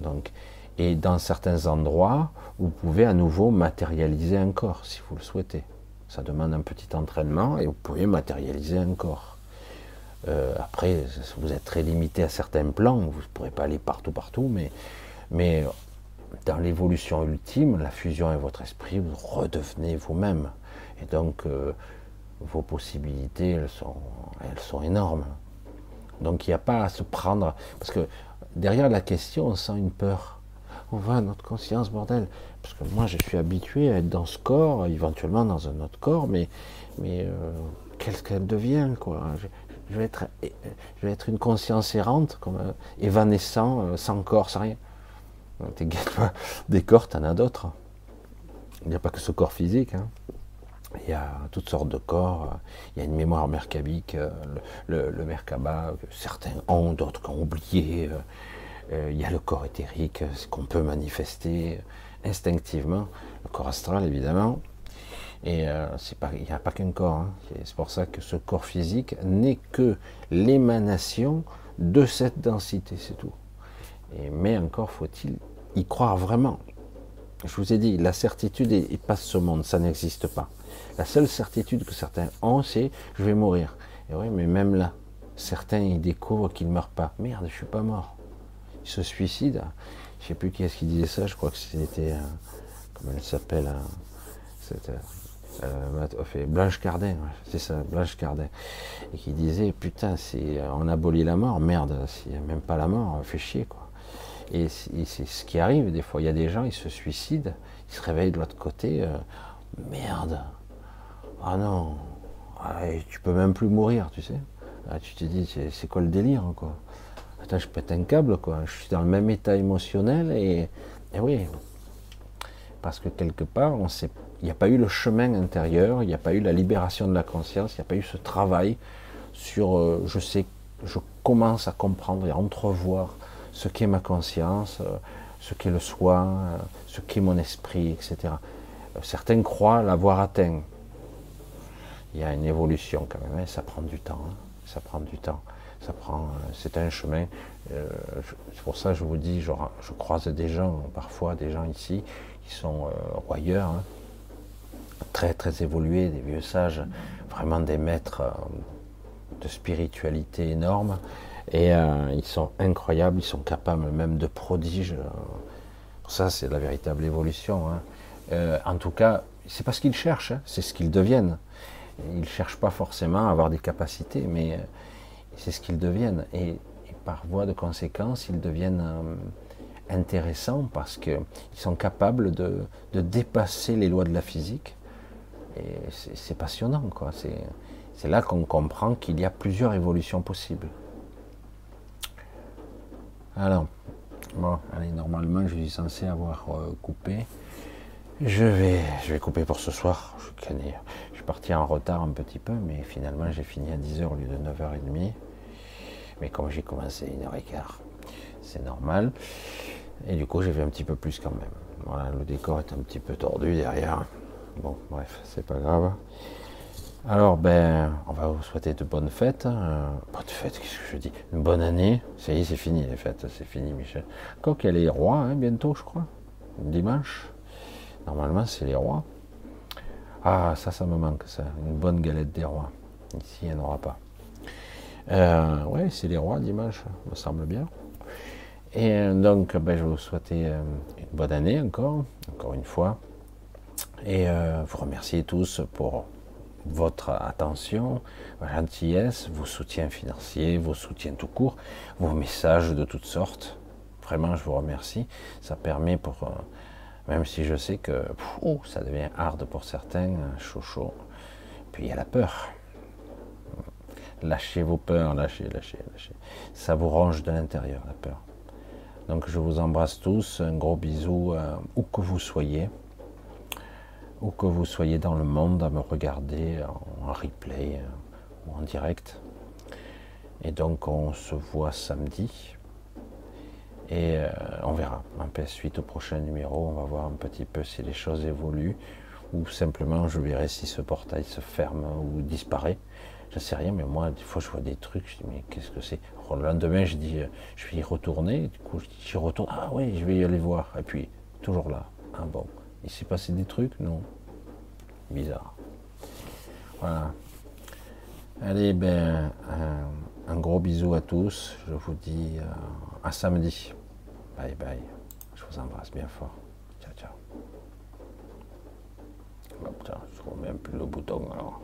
S2: Donc, et dans certains endroits, vous pouvez à nouveau matérialiser un corps si vous le souhaitez. Ça demande un petit entraînement et vous pouvez matérialiser un corps. Euh, après, vous êtes très limité à certains plans, vous ne pourrez pas aller partout, partout, mais dans l'évolution ultime, la fusion avec votre esprit, vous redevenez vous-même. Et donc, euh, vos possibilités, elles sont, énormes. Donc, il n'y a pas à se prendre. Parce que derrière la question, on sent une peur. On va notre conscience, bordel. Parce que moi, je suis habitué à être dans ce corps, éventuellement dans un autre corps, mais, mais euh, qu'est-ce qu'elle devient, quoi? Je, vais être, je vais être une conscience errante, comme euh, sans corps, sans rien. Des corps, t'en as d'autres. Il n'y a pas que ce corps physique. hein. Il y a toutes sortes de corps. Il y a une mémoire merkabique, euh, le, le, le Merkaba, que certains ont, d'autres qui ont oublié. euh, euh, il y a le corps éthérique, ce qu'on peut manifester instinctivement. Le corps astral, évidemment. Et pas, il n'y a pas qu'un corps. hein. C'est- pour ça que ce corps physique n'est que l'émanation de cette densité, c'est tout. Mais encore faut-il y croire vraiment. Je vous ai dit, la certitude est, est pas ce monde, ça n'existe pas. La seule certitude que certains ont, c'est je vais mourir. Et oui, mais même là, certains ils découvrent qu'ils ne meurent pas. Merde, je suis pas mort. Ils se suicident. Je sais plus qui est-ce qui disait ça. Je crois que c'était, euh, comment elle s'appelle, euh, C'était euh, fait Blanche Cardin, c'est ça, Blanche Cardin, et qui disait putain, si on abolit la mort, merde, s'il n'y a même pas la mort, fait chier quoi. Et c'est ce qui arrive des fois. Il y a des gens, ils se suicident, ils se réveillent de l'autre côté, euh, merde, ah non, ah, tu peux même plus mourir, tu sais. Ah, tu te dis, c'est quoi le délire quoi Attends, je pète un câble. Je suis dans le même état émotionnel et, oui, parce que quelque part, on il n'y a pas eu le chemin intérieur, il n'y a pas eu la libération de la conscience, il n'y a pas eu ce travail sur, euh, je sais, je commence à comprendre et à entrevoir ce qu'est ma conscience, euh, ce qu'est le soi, euh, ce qu'est mon esprit, etc. Certains croient l'avoir atteint. Il y a une évolution quand même, hein, ça prend du temps, hein. ça prend du temps, c'est un chemin. c'est pour ça que je vous dis, je, je croise des gens, parfois des gens ici, qui sont euh, ailleurs, hein. très très évolués, des vieux sages, vraiment des maîtres euh, de spiritualité énorme. Et euh, ils sont incroyables, ils sont capables même de prodiges. ça, c'est la véritable évolution. Hein. en tout cas, c'est pas ce qu'ils cherchent, hein. c'est ce qu'ils deviennent. Ils ne cherchent pas forcément à avoir des capacités, mais c'est ce qu'ils deviennent. Et, par voie de conséquence, ils deviennent intéressant parce qu'ils sont capables de, dépasser les lois de la physique. Et c'est passionnant, quoi. C'est là qu'on comprend qu'il y a plusieurs évolutions possibles. Alors, bon, allez, normalement, je suis censé avoir euh, coupé. Je vais, je vais couper pour ce soir. Je, suis parti en retard un petit peu, mais finalement, j'ai fini à 10h au lieu de 9h30. Mais comme j'ai commencé une heure et quart, c'est normal. Et du coup, j'ai fait un petit peu plus quand même. Voilà, le décor est un petit peu tordu derrière. Bon, bref, c'est pas grave. Alors, ben, on va vous souhaiter de bonnes fêtes. Euh, bonnes fêtes, qu'est-ce que je dis? Une bonne année. Ça y est, c'est fini les fêtes, c'est fini, Michel. Quoi qu'elle est roi, hein, bientôt, je crois. Dimanche. Normalement, c'est les rois. Ah, ça, ça me manque, ça. Une bonne galette des rois. Ici, il n'y en aura pas. Euh, ouais, c'est les rois dimanche, me semble bien. Et euh, donc, ben, je vais vous souhaiter euh, une bonne année encore, encore une fois. Et vous remercier tous pour votre attention, votre gentillesse, vos soutiens financiers, vos soutiens tout court, vos messages de toutes sortes. Vraiment, je vous remercie. Ça permet pour, même si je sais que oh, ça devient hard pour certains, chaud chaud. Puis il y a la peur. Lâchez vos peurs, lâchez, lâchez, lâchez. Ça vous range de l'intérieur, la peur. Donc je vous embrasse tous, un gros bisou euh, où que vous soyez, où que vous soyez dans le monde à me regarder en, replay euh, ou en direct. Et donc on se voit samedi et euh, on verra. En PS suite au prochain numéro, on va voir un petit peu si les choses évoluent ou simplement je verrai si ce portail se ferme ou disparaît. Je sais rien, mais moi, des fois, je vois des trucs, je dis, mais qu'est-ce que c'est? Le lendemain, je dis, euh, je vais y retourner, du coup, j'y retourne, ah oui, je vais y aller voir. Et puis, toujours là. Ah bon, il s'est passé des trucs Non. Bizarre. Voilà. Allez, ben, un, gros bisou à tous. Je vous dis euh, à samedi. Bye bye. Je vous embrasse bien fort. Ciao, ciao. Je remets un peu le bouton alors.